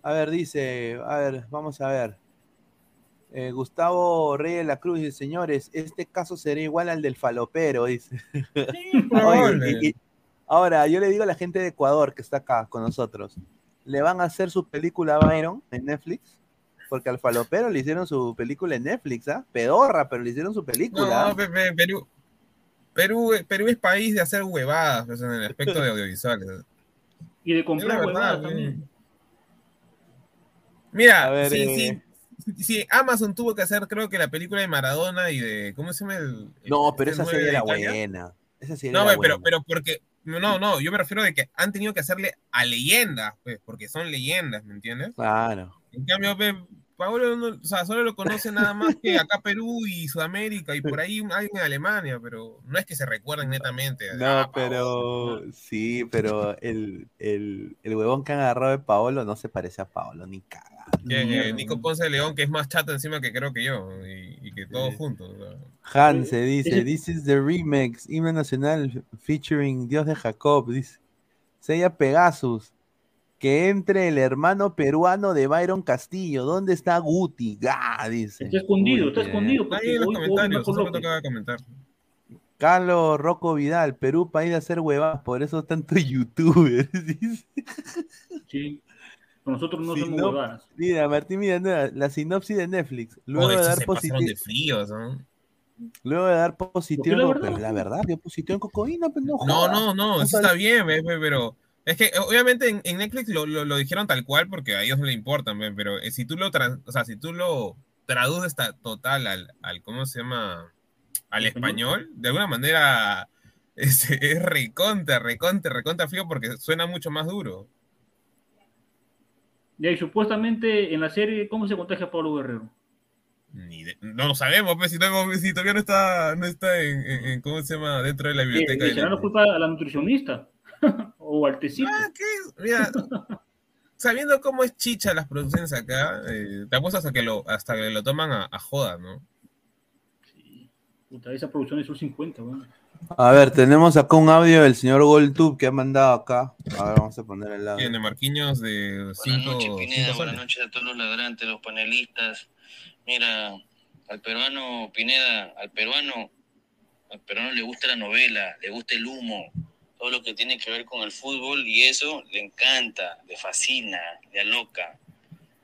a ver, dice, a ver, vamos a ver. Eh, Gustavo Reyes de la Cruz dice, señores, este caso será igual al del falopero, dice. probable. <laughs> Oye, y- y- ahora, yo le digo a la gente de Ecuador que está acá con nosotros, ¿le van a hacer su película a Byron en Netflix? Porque al falopero le hicieron su película en Netflix, ¿ah? Pedorra, pero le hicieron su película. No, pe- pe- Perú, Perú, Perú es país de hacer huevadas pues, en el aspecto de audiovisuales. Y de comprar huevadas también. Mira, ver, si, eh. si- si Amazon tuvo que hacer, creo que la película de Maradona y de. ¿Cómo se llama el.? No, pero esa serie de era buena. Esa serie No, era pero, buena. pero porque. No, no, yo me refiero de que han tenido que hacerle a leyendas, pues, porque son leyendas, ¿me entiendes? Claro. En cambio, pe, Pablo, no- o sea, solo lo conoce nada más que acá Perú y Sudamérica y por ahí alguien en Alemania, pero no es que se recuerden netamente. No, Ah, pero sí, pero el, el, el huevón que han agarrado de Paolo no se parece a Paolo, ni caga. ¿Quién? Eh, Nico Ponce de León, que es más chato encima que creo que yo, y, y que todos juntos. o sea. Han se dice, this is the remix, himno nacional featuring Dios de Jacob, dice. Sella Pegasus, que entre el hermano peruano de Byron Castillo, ¿dónde está Guti? Gah, dice. Está escondido, está escondido. Ahí en los hoy- hoy comentarios, eso comentar. Carlos Rocco Vidal, Perú, país de hacer huevadas, por eso tanto <laughs> youtubers. dice. Sí. Nosotros no Si somos no- huevadas. Mira, Martín Villanueva, la sinopsis de Netflix. Luego Joder, de dar se pasaron positivo. ¿no? Luego de dar positivo, la no, verdad? pero la verdad, dio positivo en cocaína, pero no No, jodas. no, no, eso está bien, pero es que obviamente en, en Netflix lo, lo- lo dijeron tal cual porque a ellos no le importan, pero eh, si tú lo o sea, si tú lo traduces ta- total al, al ¿cómo se llama? al español, de alguna manera <laughs> es, es recontra, recontra, recontra frío porque suena mucho más duro. Y ahí, supuestamente en la serie, ¿cómo se contagia Pablo Guerrero? Ni de- no lo sabemos, pues, si, no- si todavía no está, no está en, en- en- ¿cómo se llama? dentro de la biblioteca. ¿Le de será la culpa a la nutricionista? <laughs> ¿O al tecito? Ah, ¿qué? Mira, sabiendo cómo es chicha las producciones acá, eh, te apuestas a que lo, hasta que lo toman a, a joda, ¿no? Puta, esa producción es un 50, weón. A ver, tenemos acá un audio del señor Goldtube que ha mandado acá. A ver, vamos a poner el audio. Tiene Marquinhos de 5 noches, Pineda. Buenas noches a todos los ladrantes, los panelistas. Mira, al peruano, Pineda, al peruano, al peruano le gusta la novela, le gusta el humo, todo lo que tiene que ver con el fútbol y eso le encanta, le fascina, le aloca.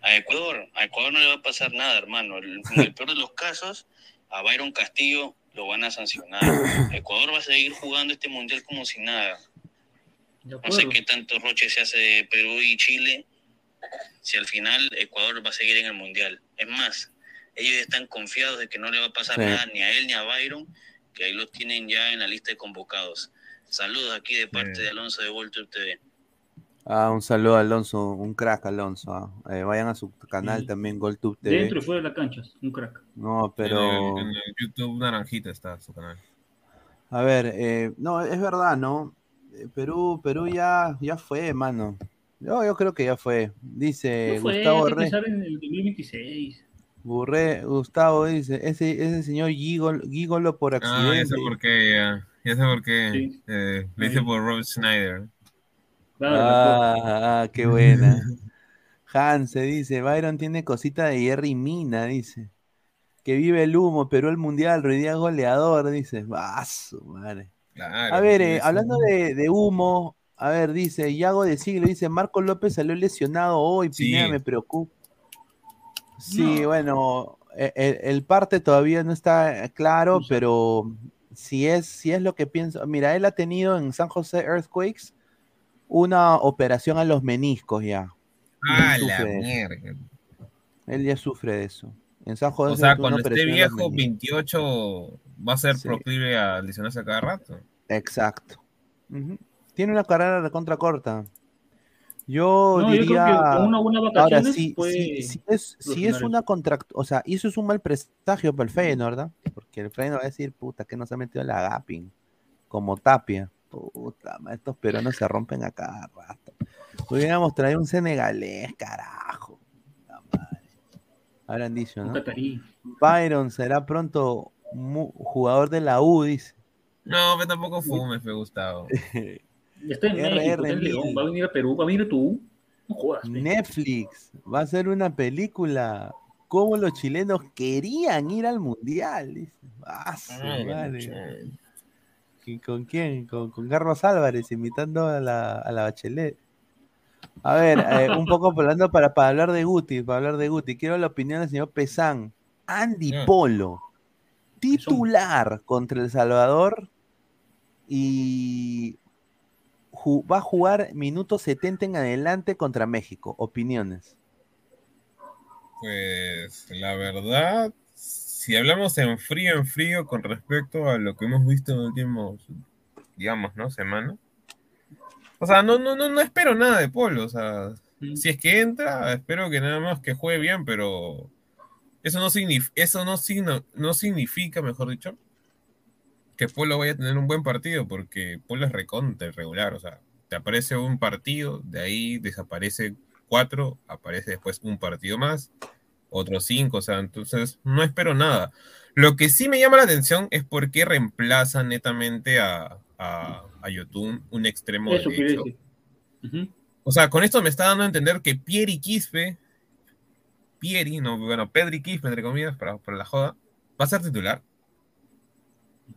A Ecuador, a Ecuador no le va a pasar nada, hermano. El- En el peor de los casos, a Byron Castillo lo van a sancionar. <clears throat> Ecuador va a seguir jugando este mundial como si nada. No sé qué tanto roche se hace de Perú y Chile si al final Ecuador va a seguir en el Mundial. Es más, ellos están confiados de que no le va a pasar Sí. nada ni a él ni a Byron, que ahí los tienen ya en la lista de convocados. Saludos aquí de parte de Alonso de Voltube TV. Ah, un saludo a Alonso, un crack Alonso. ah. Eh, vayan a su canal Sí. también, GoldTube TV. Dentro y fuera de la cancha, un crack. No, pero. En el, en el YouTube Naranjita está su canal. A ver, eh, no, es verdad, ¿no? Eh, Perú, Perú ya, ya fue, mano. Yo, yo creo que ya fue. Dice No fue, Gustavo hay que Re. pensar en el 2026. Burré, Gustavo dice, ese, ese señor gigolo, gigolo por Ah, accidente. ya sé por qué, ya. Ya sé por qué. Eh, lo hice por Rob Schneider. Ah, ah, qué buena. <laughs> Hans se dice, Byron tiene cosita de Jerry Mina, dice. Que vive el humo, pero el mundial, hoy día goleador, dice. Ah, su madre. Claro, A ver, eh, hablando de, de humo, a ver, dice, Yago de Siglo, dice, Marco López salió lesionado hoy, Pineda me preocupa. Sí, bueno, e- el, el parte todavía no está claro, pero si es, si es lo que pienso, mira, él ha tenido en San José Earthquakes una operación a los meniscos ya. Él Ah, la sufre de eso. mierda. Él ya sufre de eso. En San José O sea, cuando esté viejo, meniscos. 28, va a ser proclive a lesionarse a cada rato. Exacto. Tiene una carrera de contra corta. Yo No, yo creo diría. que con una buena ahora, sí, sí es, si es una contract, o sea, y eso es un mal presagio para el Feyenoord, ¿verdad? Porque el Feyenoord va a decir, puta, que nos ha metido la Gapin, como Tapia. Puta, estos peruanos se rompen a cada rato. Hubiéramos traído un senegalés, carajo. Puta madre. Habrán dicho, ¿no? Byron será pronto jugador de la U, dice. No, pero tampoco fumes, me Gustavo. <laughs> Está en RR México, está en León, mil. va a venir a Perú, va a venir tú. No jodas. Netflix va a hacer una película como los chilenos querían ir al mundial. dice. Ah, Ay, madre. ¿Y ¿Con quién? Con, con Carlos Álvarez imitando a la, a la Bachelet. A ver, eh, un poco <laughs> hablando para, para hablar de Guti, para hablar de Guti. Quiero la opinión del señor Pesán. Andy Mm. Polo, titular contra El Salvador y va a jugar minuto 70 en adelante contra México. Opiniones. Pues la verdad, si hablamos en frío, en frío con respecto a lo que hemos visto en los últimos, digamos, ¿no? Semanas. O sea, no, no, no, no espero nada de Polo. O sea, si es que entra, espero que nada más que juegue bien, pero eso no, signif- eso no, signo- no significa, mejor dicho, que Polo vaya a tener un buen partido, porque Polo es recontra irregular. O sea, te aparece un partido, de ahí desaparece cuatro, aparece después un partido más, otros cinco, o sea, entonces no espero nada. Lo que sí me llama la atención es por qué reemplaza netamente a, a, a Yotun, un extremo Eso derecho. O sea, con esto me está dando a entender que Pieri Quispe, Pieri, no, bueno, Pedri Quispe, entre comillas, para, para la joda, va a ser titular.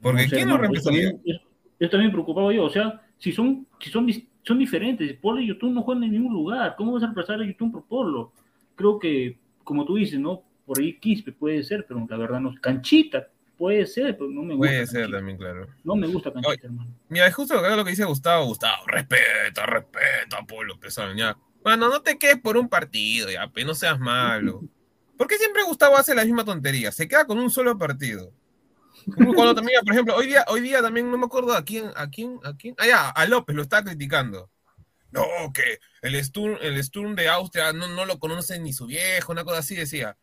Porque No sé, ¿quién lo hermano, yo reemplazaría? también- Yo, también preocupado yo, o sea, si son, si son, son diferentes, Polo y YouTube no juegan en ningún lugar, ¿cómo vas a reemplazar a YouTube por Polo? Creo que, como tú dices, ¿no? Por ahí Quispe puede ser, pero la verdad no. Canchita puede ser, pero no me gusta. Puede ser también, claro. No me gusta Canchita, hermano. Mira, es justo lo que dice Gustavo. Gustavo, respeta, respeta, Polo Pesado, ya. Bueno, no te quedes por un partido, ya, pe, no seas malo. <laughs> ¿Por qué siempre Gustavo hace la misma tontería? Se queda con un solo partido. Cuando también, por ejemplo, hoy día, hoy día también no me acuerdo a quién, a quién, a quién. Ah, ya, a López lo estaba criticando. No, que el Sturm, el Sturm de Austria no, no lo conoce ni su viejo, una cosa así decía.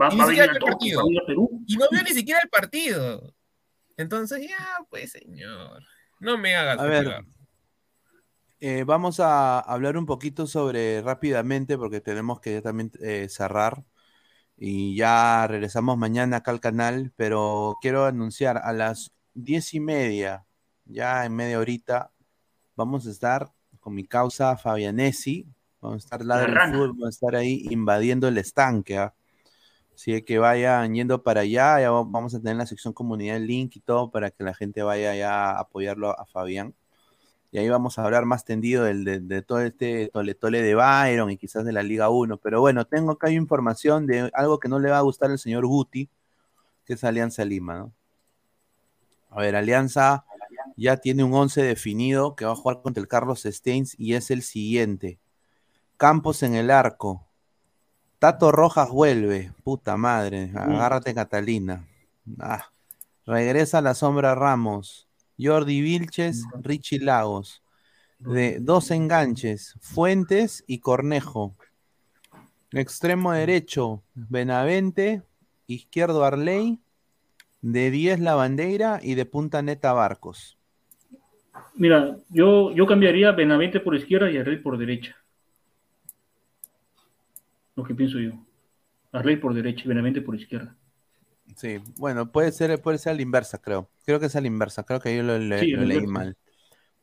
Va, y ni va a siquiera el partido. Y no vio ni siquiera el partido. Entonces, ya, pues, señor. No me hagas A ver, eh, vamos a hablar un poquito sobre rápidamente, porque tenemos que ya también eh, cerrar. Y ya regresamos mañana acá al canal, pero quiero anunciar a las diez y media, ya en media horita, vamos a estar con mi causa Fabianesi, vamos a estar ladra el rana. fútbol, vamos a estar ahí invadiendo el estanque. ¿ah? Así que vayan yendo para allá, ya va- vamos a tener la sección comunidad el link y todo para que la gente vaya ya a apoyarlo a Fabián. Y ahí vamos a hablar más tendido del- de, de todo este tole tole de Byron y quizás de la Liga 1. Pero bueno, tengo acá información de algo que no le va a gustar al señor Guti, que es Alianza Lima, ¿no? A ver, Alianza ya tiene un 11 definido que va a jugar contra el Carlos Steins y es el siguiente. Campos en el arco. Tato Rojas vuelve. Puta madre. Agárrate, Catalina. Ah. Regresa a la sombra Ramos. Jordi Vilches, Richie Lagos. De dos enganches, Fuentes y Cornejo. Extremo derecho, Benavente. Izquierdo Arley. De 10 la bandera y de punta neta Barcos. Mira, yo, yo cambiaría Benavente por izquierda y Arrey por derecha. Lo que pienso yo. Arley por derecha y Benavente por izquierda. Sí, bueno, puede ser, puede ser a la inversa, creo. Creo que es a la inversa, creo que yo lo, le- Sí, lo leí mal.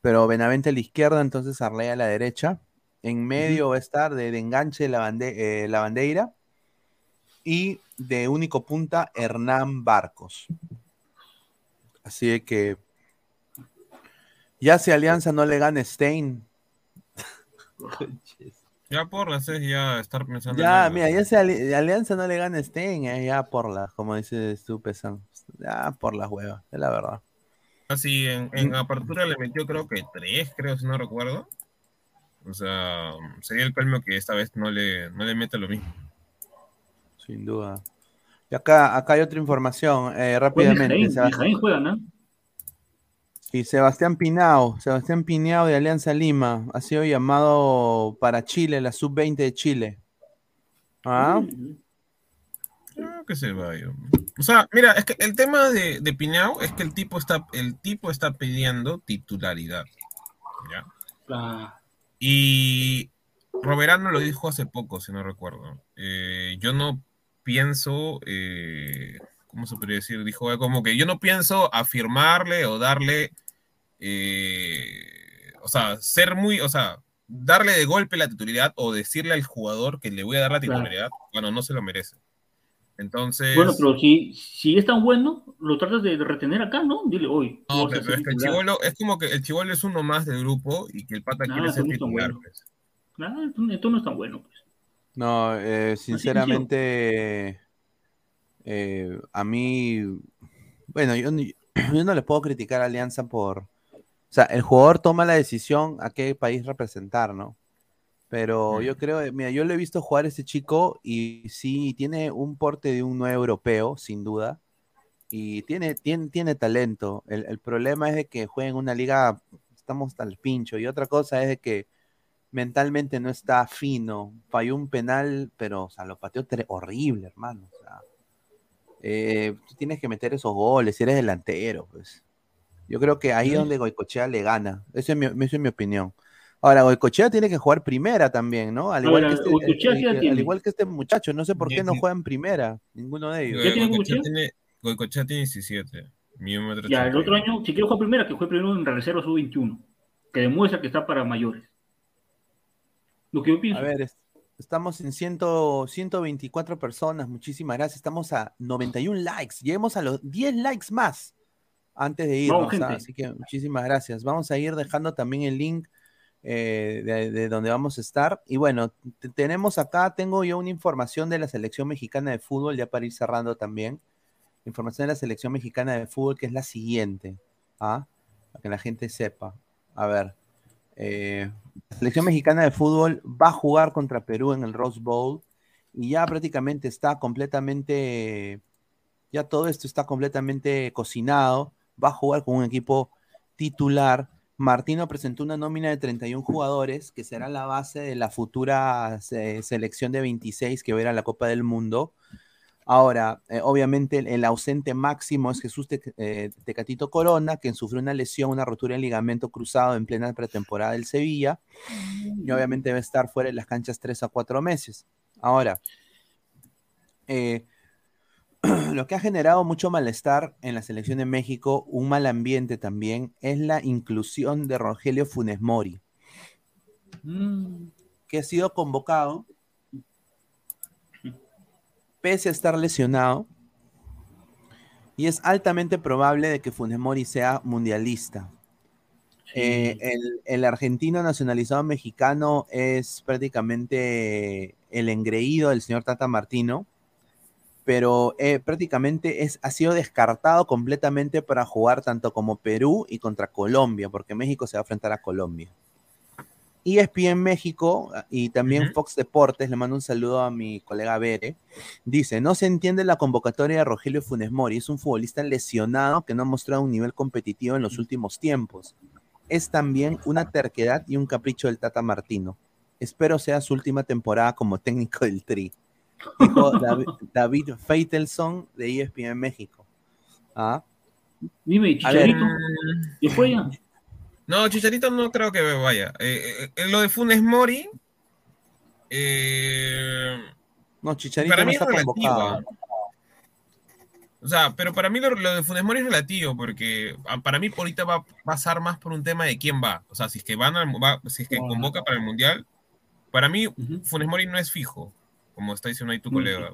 Pero Benavente a la izquierda, entonces Arley a la derecha. En medio va a estar de, de enganche la, bande- eh, la bandeira. Y de único punta, Hernán Barcos. Así que. Ya si Alianza no le gana Stein. Ya por las es ya estar pensando en Ya, mira, ya si Ali- Alianza no le gana a Stein, eh, ya por la, como dice tú, Pesan. Ya por las huevas, es la verdad. Así, en, en apertura le metió creo que tres, creo, si no recuerdo. O sea, sería el pelmo que esta vez no le, no le meta lo mismo. Sin duda. Y acá, acá hay otra información, eh, Juega rápidamente. Jaén juegan, ¿no? Y Sebastián Pinao, Sebastián Pinao de Alianza Lima, ha sido llamado para Chile, la sub-20 de Chile. ¿Ah? Ah, que se vaya. O sea, mira, es que el tema de, de Pinao es que el tipo está, el tipo está pidiendo titularidad. ¿ya? Ah, Y Roberano lo dijo hace poco, si no recuerdo. Eh, yo no pienso, eh, ¿cómo se podría decir? Dijo eh, como que yo no pienso afirmarle o darle, eh, o sea, ser muy, o sea, darle de golpe la titularidad o decirle al jugador que le voy a dar la Claro. titularidad cuando no se lo merece. Entonces, Bueno, pero si, si es tan bueno, lo tratas de retener acá, ¿no? Dile, hoy. no, pero, pero es que el chivolo, es como que el chivolo es uno más del grupo y que el pata Ah, quiere ser entonces no es tan titular. bueno. pues. Ah, esto, esto no es tan bueno. Pues. No, eh, sinceramente, eh, a mí, bueno, yo, <clears throat> no le puedo criticar a Alianza por, o sea, el jugador toma la decisión a qué país representar, ¿no? Pero yo creo, eh, mira, yo lo he visto jugar a este chico y sí, tiene un porte de un nuevo europeo, sin duda, y tiene, tiene, tiene talento. El, el problema es de que juega en una liga, estamos al pincho, y otra cosa es de que mentalmente no está fino. Falló un penal, pero, o sea, lo pateó horrible, hermano. Eh, tú tienes que meter esos goles si eres delantero, pues. Yo creo que ahí es donde Goicochea le gana. Esa es mi, esa es mi opinión. Ahora, Goicochea tiene que jugar primera también, ¿no? Al igual, Ahora, que, este, eh, eh, al igual que este muchacho. No sé por qué no juega en primera. Ninguno de ellos. ¿Ya tiene Goicoechea Goicoechea? tiene, Goicoechea tiene 17. Mío metro Ya, el 81. otro año, si quiere jugar primera, que juegue primero en reserva sub-21, que demuestra que está para mayores. Lo que yo pienso. A ver, es- estamos en 100, 124 personas. Muchísimas gracias. Estamos a 91 likes. Lleguemos a los 10 likes más antes de irnos. ¿ah? Así que muchísimas gracias. Vamos a ir dejando también el link eh, de, de donde vamos a estar. Y bueno, te- tenemos acá, tengo yo una información de la selección mexicana de fútbol, ya para ir cerrando también. Información de la selección mexicana de fútbol que es la siguiente. ¿ah? Para que la gente sepa. A ver. Eh, la selección mexicana de fútbol va a jugar contra Perú en el Rose Bowl y ya prácticamente está completamente, ya todo esto está completamente cocinado. Va a jugar con un equipo titular. Martino presentó una nómina de 31 jugadores que será la base de la futura se- selección de 26 que a la Copa del Mundo. Ahora, eh, obviamente el, el ausente máximo es Jesús Te- eh, Tecatito Corona, quien sufrió una lesión, una rotura de ligamento cruzado en plena pretemporada del Sevilla, y obviamente va a estar fuera de las canchas tres a cuatro meses. Ahora, eh, <clears throat> lo que ha generado mucho malestar en la selección de México, un mal ambiente también, es la inclusión de Rogelio Funes Mori, Mm, que ha sido convocado pese a estar lesionado, y es altamente probable de que Funes Mori sea mundialista. Eh, el, el argentino nacionalizado mexicano es prácticamente el engreído del señor Tata Martino, pero eh, prácticamente es, ha sido descartado completamente para jugar tanto como Perú y contra Colombia, porque México se va a enfrentar a Colombia. ESPN México y también Fox Deportes, le mando un saludo a mi colega Bere, dice, no se entiende la convocatoria de Rogelio Funes Mori, es un futbolista lesionado que no ha mostrado un nivel competitivo en los últimos tiempos. Es también una terquedad y un capricho del Tata Martino. Espero sea su última temporada como técnico del Tri. Dijo <laughs> David, David Feitelson de ESPN México. ¿Ah? Dime, Chicharito, ¿y fue ya? No, Chicharito no creo que vaya. Eh, eh, eh, lo de Funes Mori, eh, No, Chicharito Para no mí está es relativo. O sea, pero para mí lo, lo de Funes Mori es relativo, porque ah, para mí ahorita va a pasar más por un tema de quién va. O sea, si es que van al, va- si es que convoca para el Mundial, para mí Funes Mori no es fijo, como está diciendo ahí tu colega.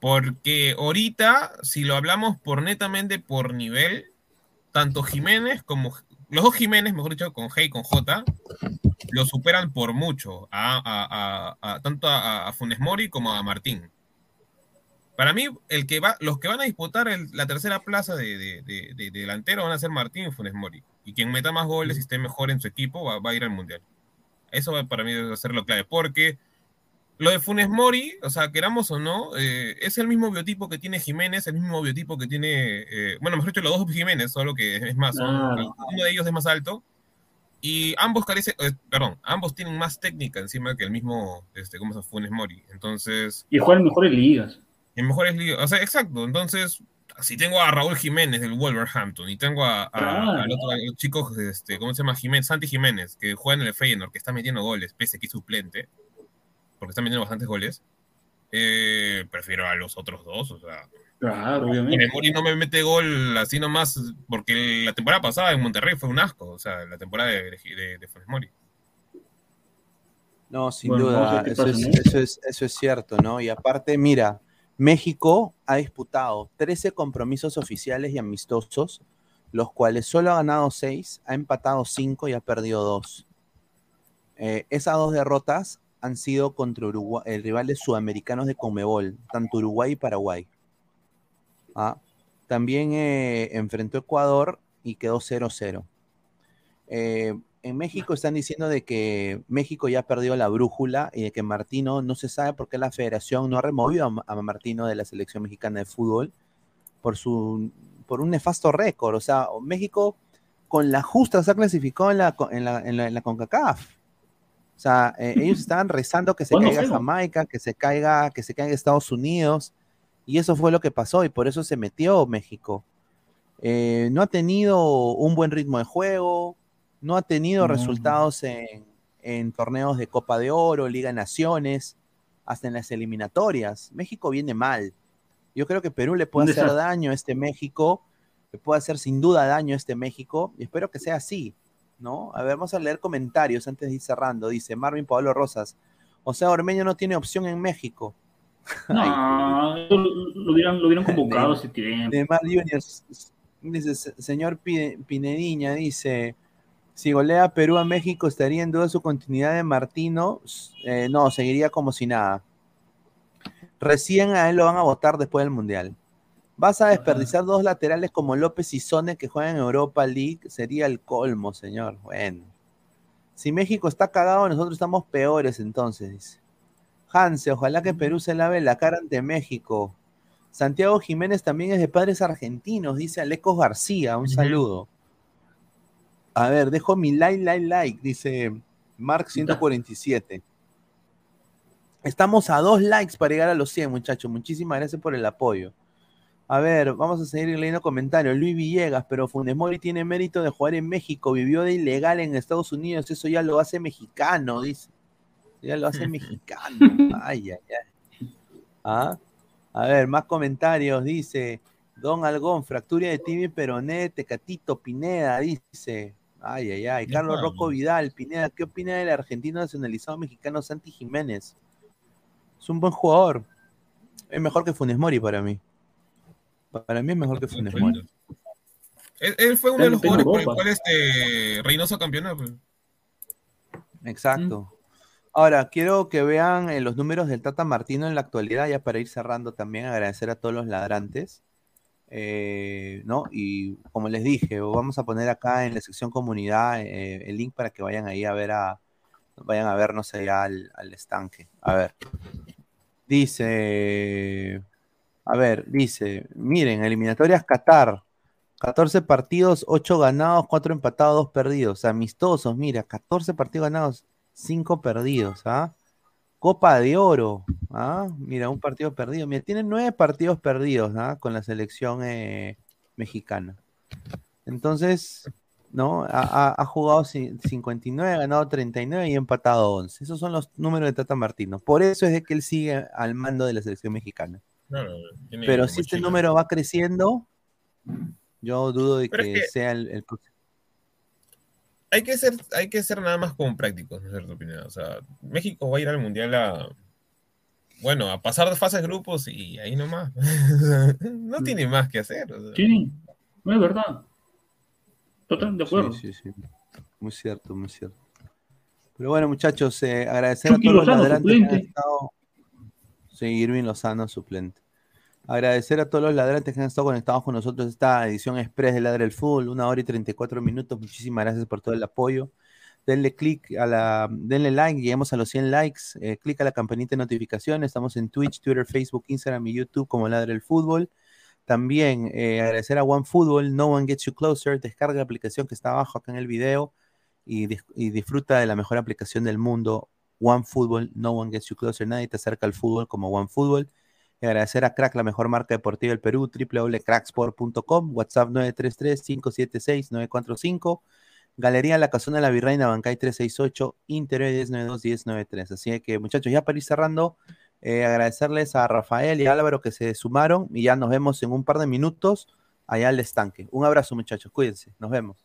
Porque ahorita, si lo hablamos por netamente por nivel, tanto Jiménez como los dos Jiménez, mejor dicho, con G y con J, lo superan por mucho, a, tanto a, Funes Mori como a Martín. Para mí, el que va, los que van a disputar la tercera plaza de, de- de- de delantero van a ser Martín y Funes Mori. Y quien meta más goles y esté mejor en su equipo va, va a ir al Mundial. Eso para mí debe ser lo clave. Porque lo de Funes Mori, o sea, queramos o no, eh, es el mismo biotipo que tiene Jiménez, el mismo biotipo que tiene, eh, bueno, mejor dicho, los dos Jiménez, solo que es más, son- Claro. uno de ellos es más alto. Y ambos carecen, eh, perdón, ambos tienen más técnica encima que el mismo, este, ¿cómo se llama? Funes Mori. Entonces, Y juegan mejores ligas. en mejores ligas. O sea, exacto. Entonces, si tengo a Raúl Jiménez del Wolverhampton y tengo a, a- Claro. al otro al chico, este, ¿cómo se llama? Jiménez, Santi Jiménez, que juega en el Feyenoord, que está metiendo goles, pese a que es suplente, porque está metiendo bastantes goles, eh, prefiero a los otros dos. O sea, Claro, obviamente. Funes Mori no me mete gol así nomás, porque la temporada pasada en Monterrey fue un asco, o sea, la temporada de, de, de Funes Mori. No, sin Bueno, duda, eso es, eso, es, eso es cierto, ¿no? Y aparte, mira, México ha disputado 13 compromisos oficiales y amistosos, los cuales solo ha ganado 6, ha empatado 5 y ha perdido 2. esas dos derrotas han sido contra Uruguay, eh, rivales sudamericanos de Conmebol, tanto Uruguay y Paraguay. Ah, También eh, enfrentó Ecuador y quedó 0-0. Eh, en México están diciendo de que México ya perdió la brújula y de que Martino no se sabe por qué la federación no ha removido a, Ma- a Martino de la selección mexicana de fútbol por su por un nefasto récord. O sea, México con la justa se ha clasificado en la CONCACAF. O sea, eh, ellos estaban rezando que se Bueno, caiga. Jamaica, que se caiga, que se caiga Estados Unidos, y eso fue lo que pasó, y por eso se metió México. Eh, no ha tenido un buen ritmo de juego, no ha tenido No. resultados en, en torneos de Copa de Oro, Liga de Naciones, hasta en las eliminatorias. México viene mal. Yo creo que Perú le puede hacer daño a este México, le puede hacer sin duda daño a este México, y espero que sea así, ¿no? A ver, vamos a leer comentarios antes de ir cerrando. Dice Marvin Pablo Rosas, o sea, Ormeño no tiene opción en México. No, lo, lo hubieran, lo hubieran convocado <laughs> hace tiempo. de Mar Juniors. Dice, "Se- señor Pi- Pinediña, dice, si golea Perú a México, ¿estaría en duda su continuidad de Martino? Eh, no, seguiría como si nada. Recién a él lo van a votar después del Mundial. Vas a desperdiciar dos laterales como López y Sone que juegan en Europa League. Sería el colmo, señor. Bueno. Si México está cagado, nosotros estamos peores entonces, dice. Hanse, ojalá que Perú se lave la cara ante México. Santiago Jiménez también es de padres argentinos, dice Alecos García. Un saludo. A ver, dejo mi like, like, like, dice Mark 147. Estamos a dos likes para llegar a los 100, muchachos. Muchísimas gracias por el apoyo. A ver, vamos a seguir leyendo comentarios. Luis Villegas, pero Funes Mori tiene mérito de jugar en México. Vivió de ilegal en Estados Unidos. Eso ya lo hace mexicano, dice. Ya lo hace mexicano. <laughs> Ay, ay, ay. ¿Ah? A ver, más comentarios. Dice Don Algón, fractura de tibia y peroné, Tecatito Pineda, dice. Ay, ay, ay. Carlos. Rocco Vidal, Pineda, ¿qué opina del argentino nacionalizado mexicano Santi Jiménez? Es un buen jugador. Es mejor que Funes Mori para mí. Para mí es mejor que Funes Mori. Él, él fue uno de los jugadores por el cual este Reynoso campeonó. pues. Exacto. Ahora, quiero que vean eh, los números del Tata Martino en la actualidad, ya para ir cerrando también, agradecer a todos los ladrantes. Eh, ¿no? Y como les dije, vamos a poner acá en la sección comunidad eh, el link para que vayan ahí a ver a, vayan a vernos allá al, al estanque. A ver. Dice, a ver, dice, miren, eliminatorias Qatar, 14 partidos, 8 ganados, 4 empatados, 2 perdidos. Amistosos, mira, 14 partidos ganados, 5 perdidos, ¿ah? Copa de Oro, ¿ah? Mira, un partido perdido. Mira, tiene 9 partidos perdidos, ¿ah? Con la selección eh, mexicana. Entonces, ¿no? Ha, ha, jugado 59, ganado 39 y empatado 11. Esos son los números de Tata Martino. Por eso es de que él sigue al mando de la selección mexicana. Pero si este número va creciendo, yo dudo de que, sea el, el, Hay que, ser, hay que ser nada más como prácticos, ¿no es opinión? O sea, México va a ir al Mundial a... Bueno, a pasar de fases grupos y ahí nomás. <laughs> no mm. tiene más que hacer. Sí, no es verdad. Totalmente de acuerdo. Sí, sí, sí. Muy cierto, muy cierto. Pero bueno, muchachos, eh, agradecer a todos los ladrantes que han estado. Sí, Irving Lozano, suplente. Agradecer a todos los ladrantes que han estado conectados con nosotros esta edición express de Ladre del Fútbol, una hora y 34 minutos. Muchísimas gracias por todo el apoyo. Denle click a la, denle like, lleguemos a los 100 likes. Eh, clic a la campanita de notificaciones. Estamos en Twitch, Twitter, Facebook, Instagram y YouTube como Ladre del Fútbol. También eh, agradecer a OneFootball, No One Gets You Closer. Descarga la aplicación que está abajo acá en el video y, disfruta de la mejor aplicación del mundo. OneFootball, No One Gets You Closer. Nadie te acerca al fútbol como OneFootball. Agradecer a Crack, la mejor marca deportiva del Perú, www.cracksport.com, WhatsApp 933-576-945, Galería La Casona de la Virreina, Bancay 368, Interior 1092-1093. Así que, muchachos, ya para ir cerrando, eh, agradecerles a Rafael y Álvaro que se sumaron y ya nos vemos en un par de minutos allá al estanque. Un abrazo muchachos, cuídense, nos vemos.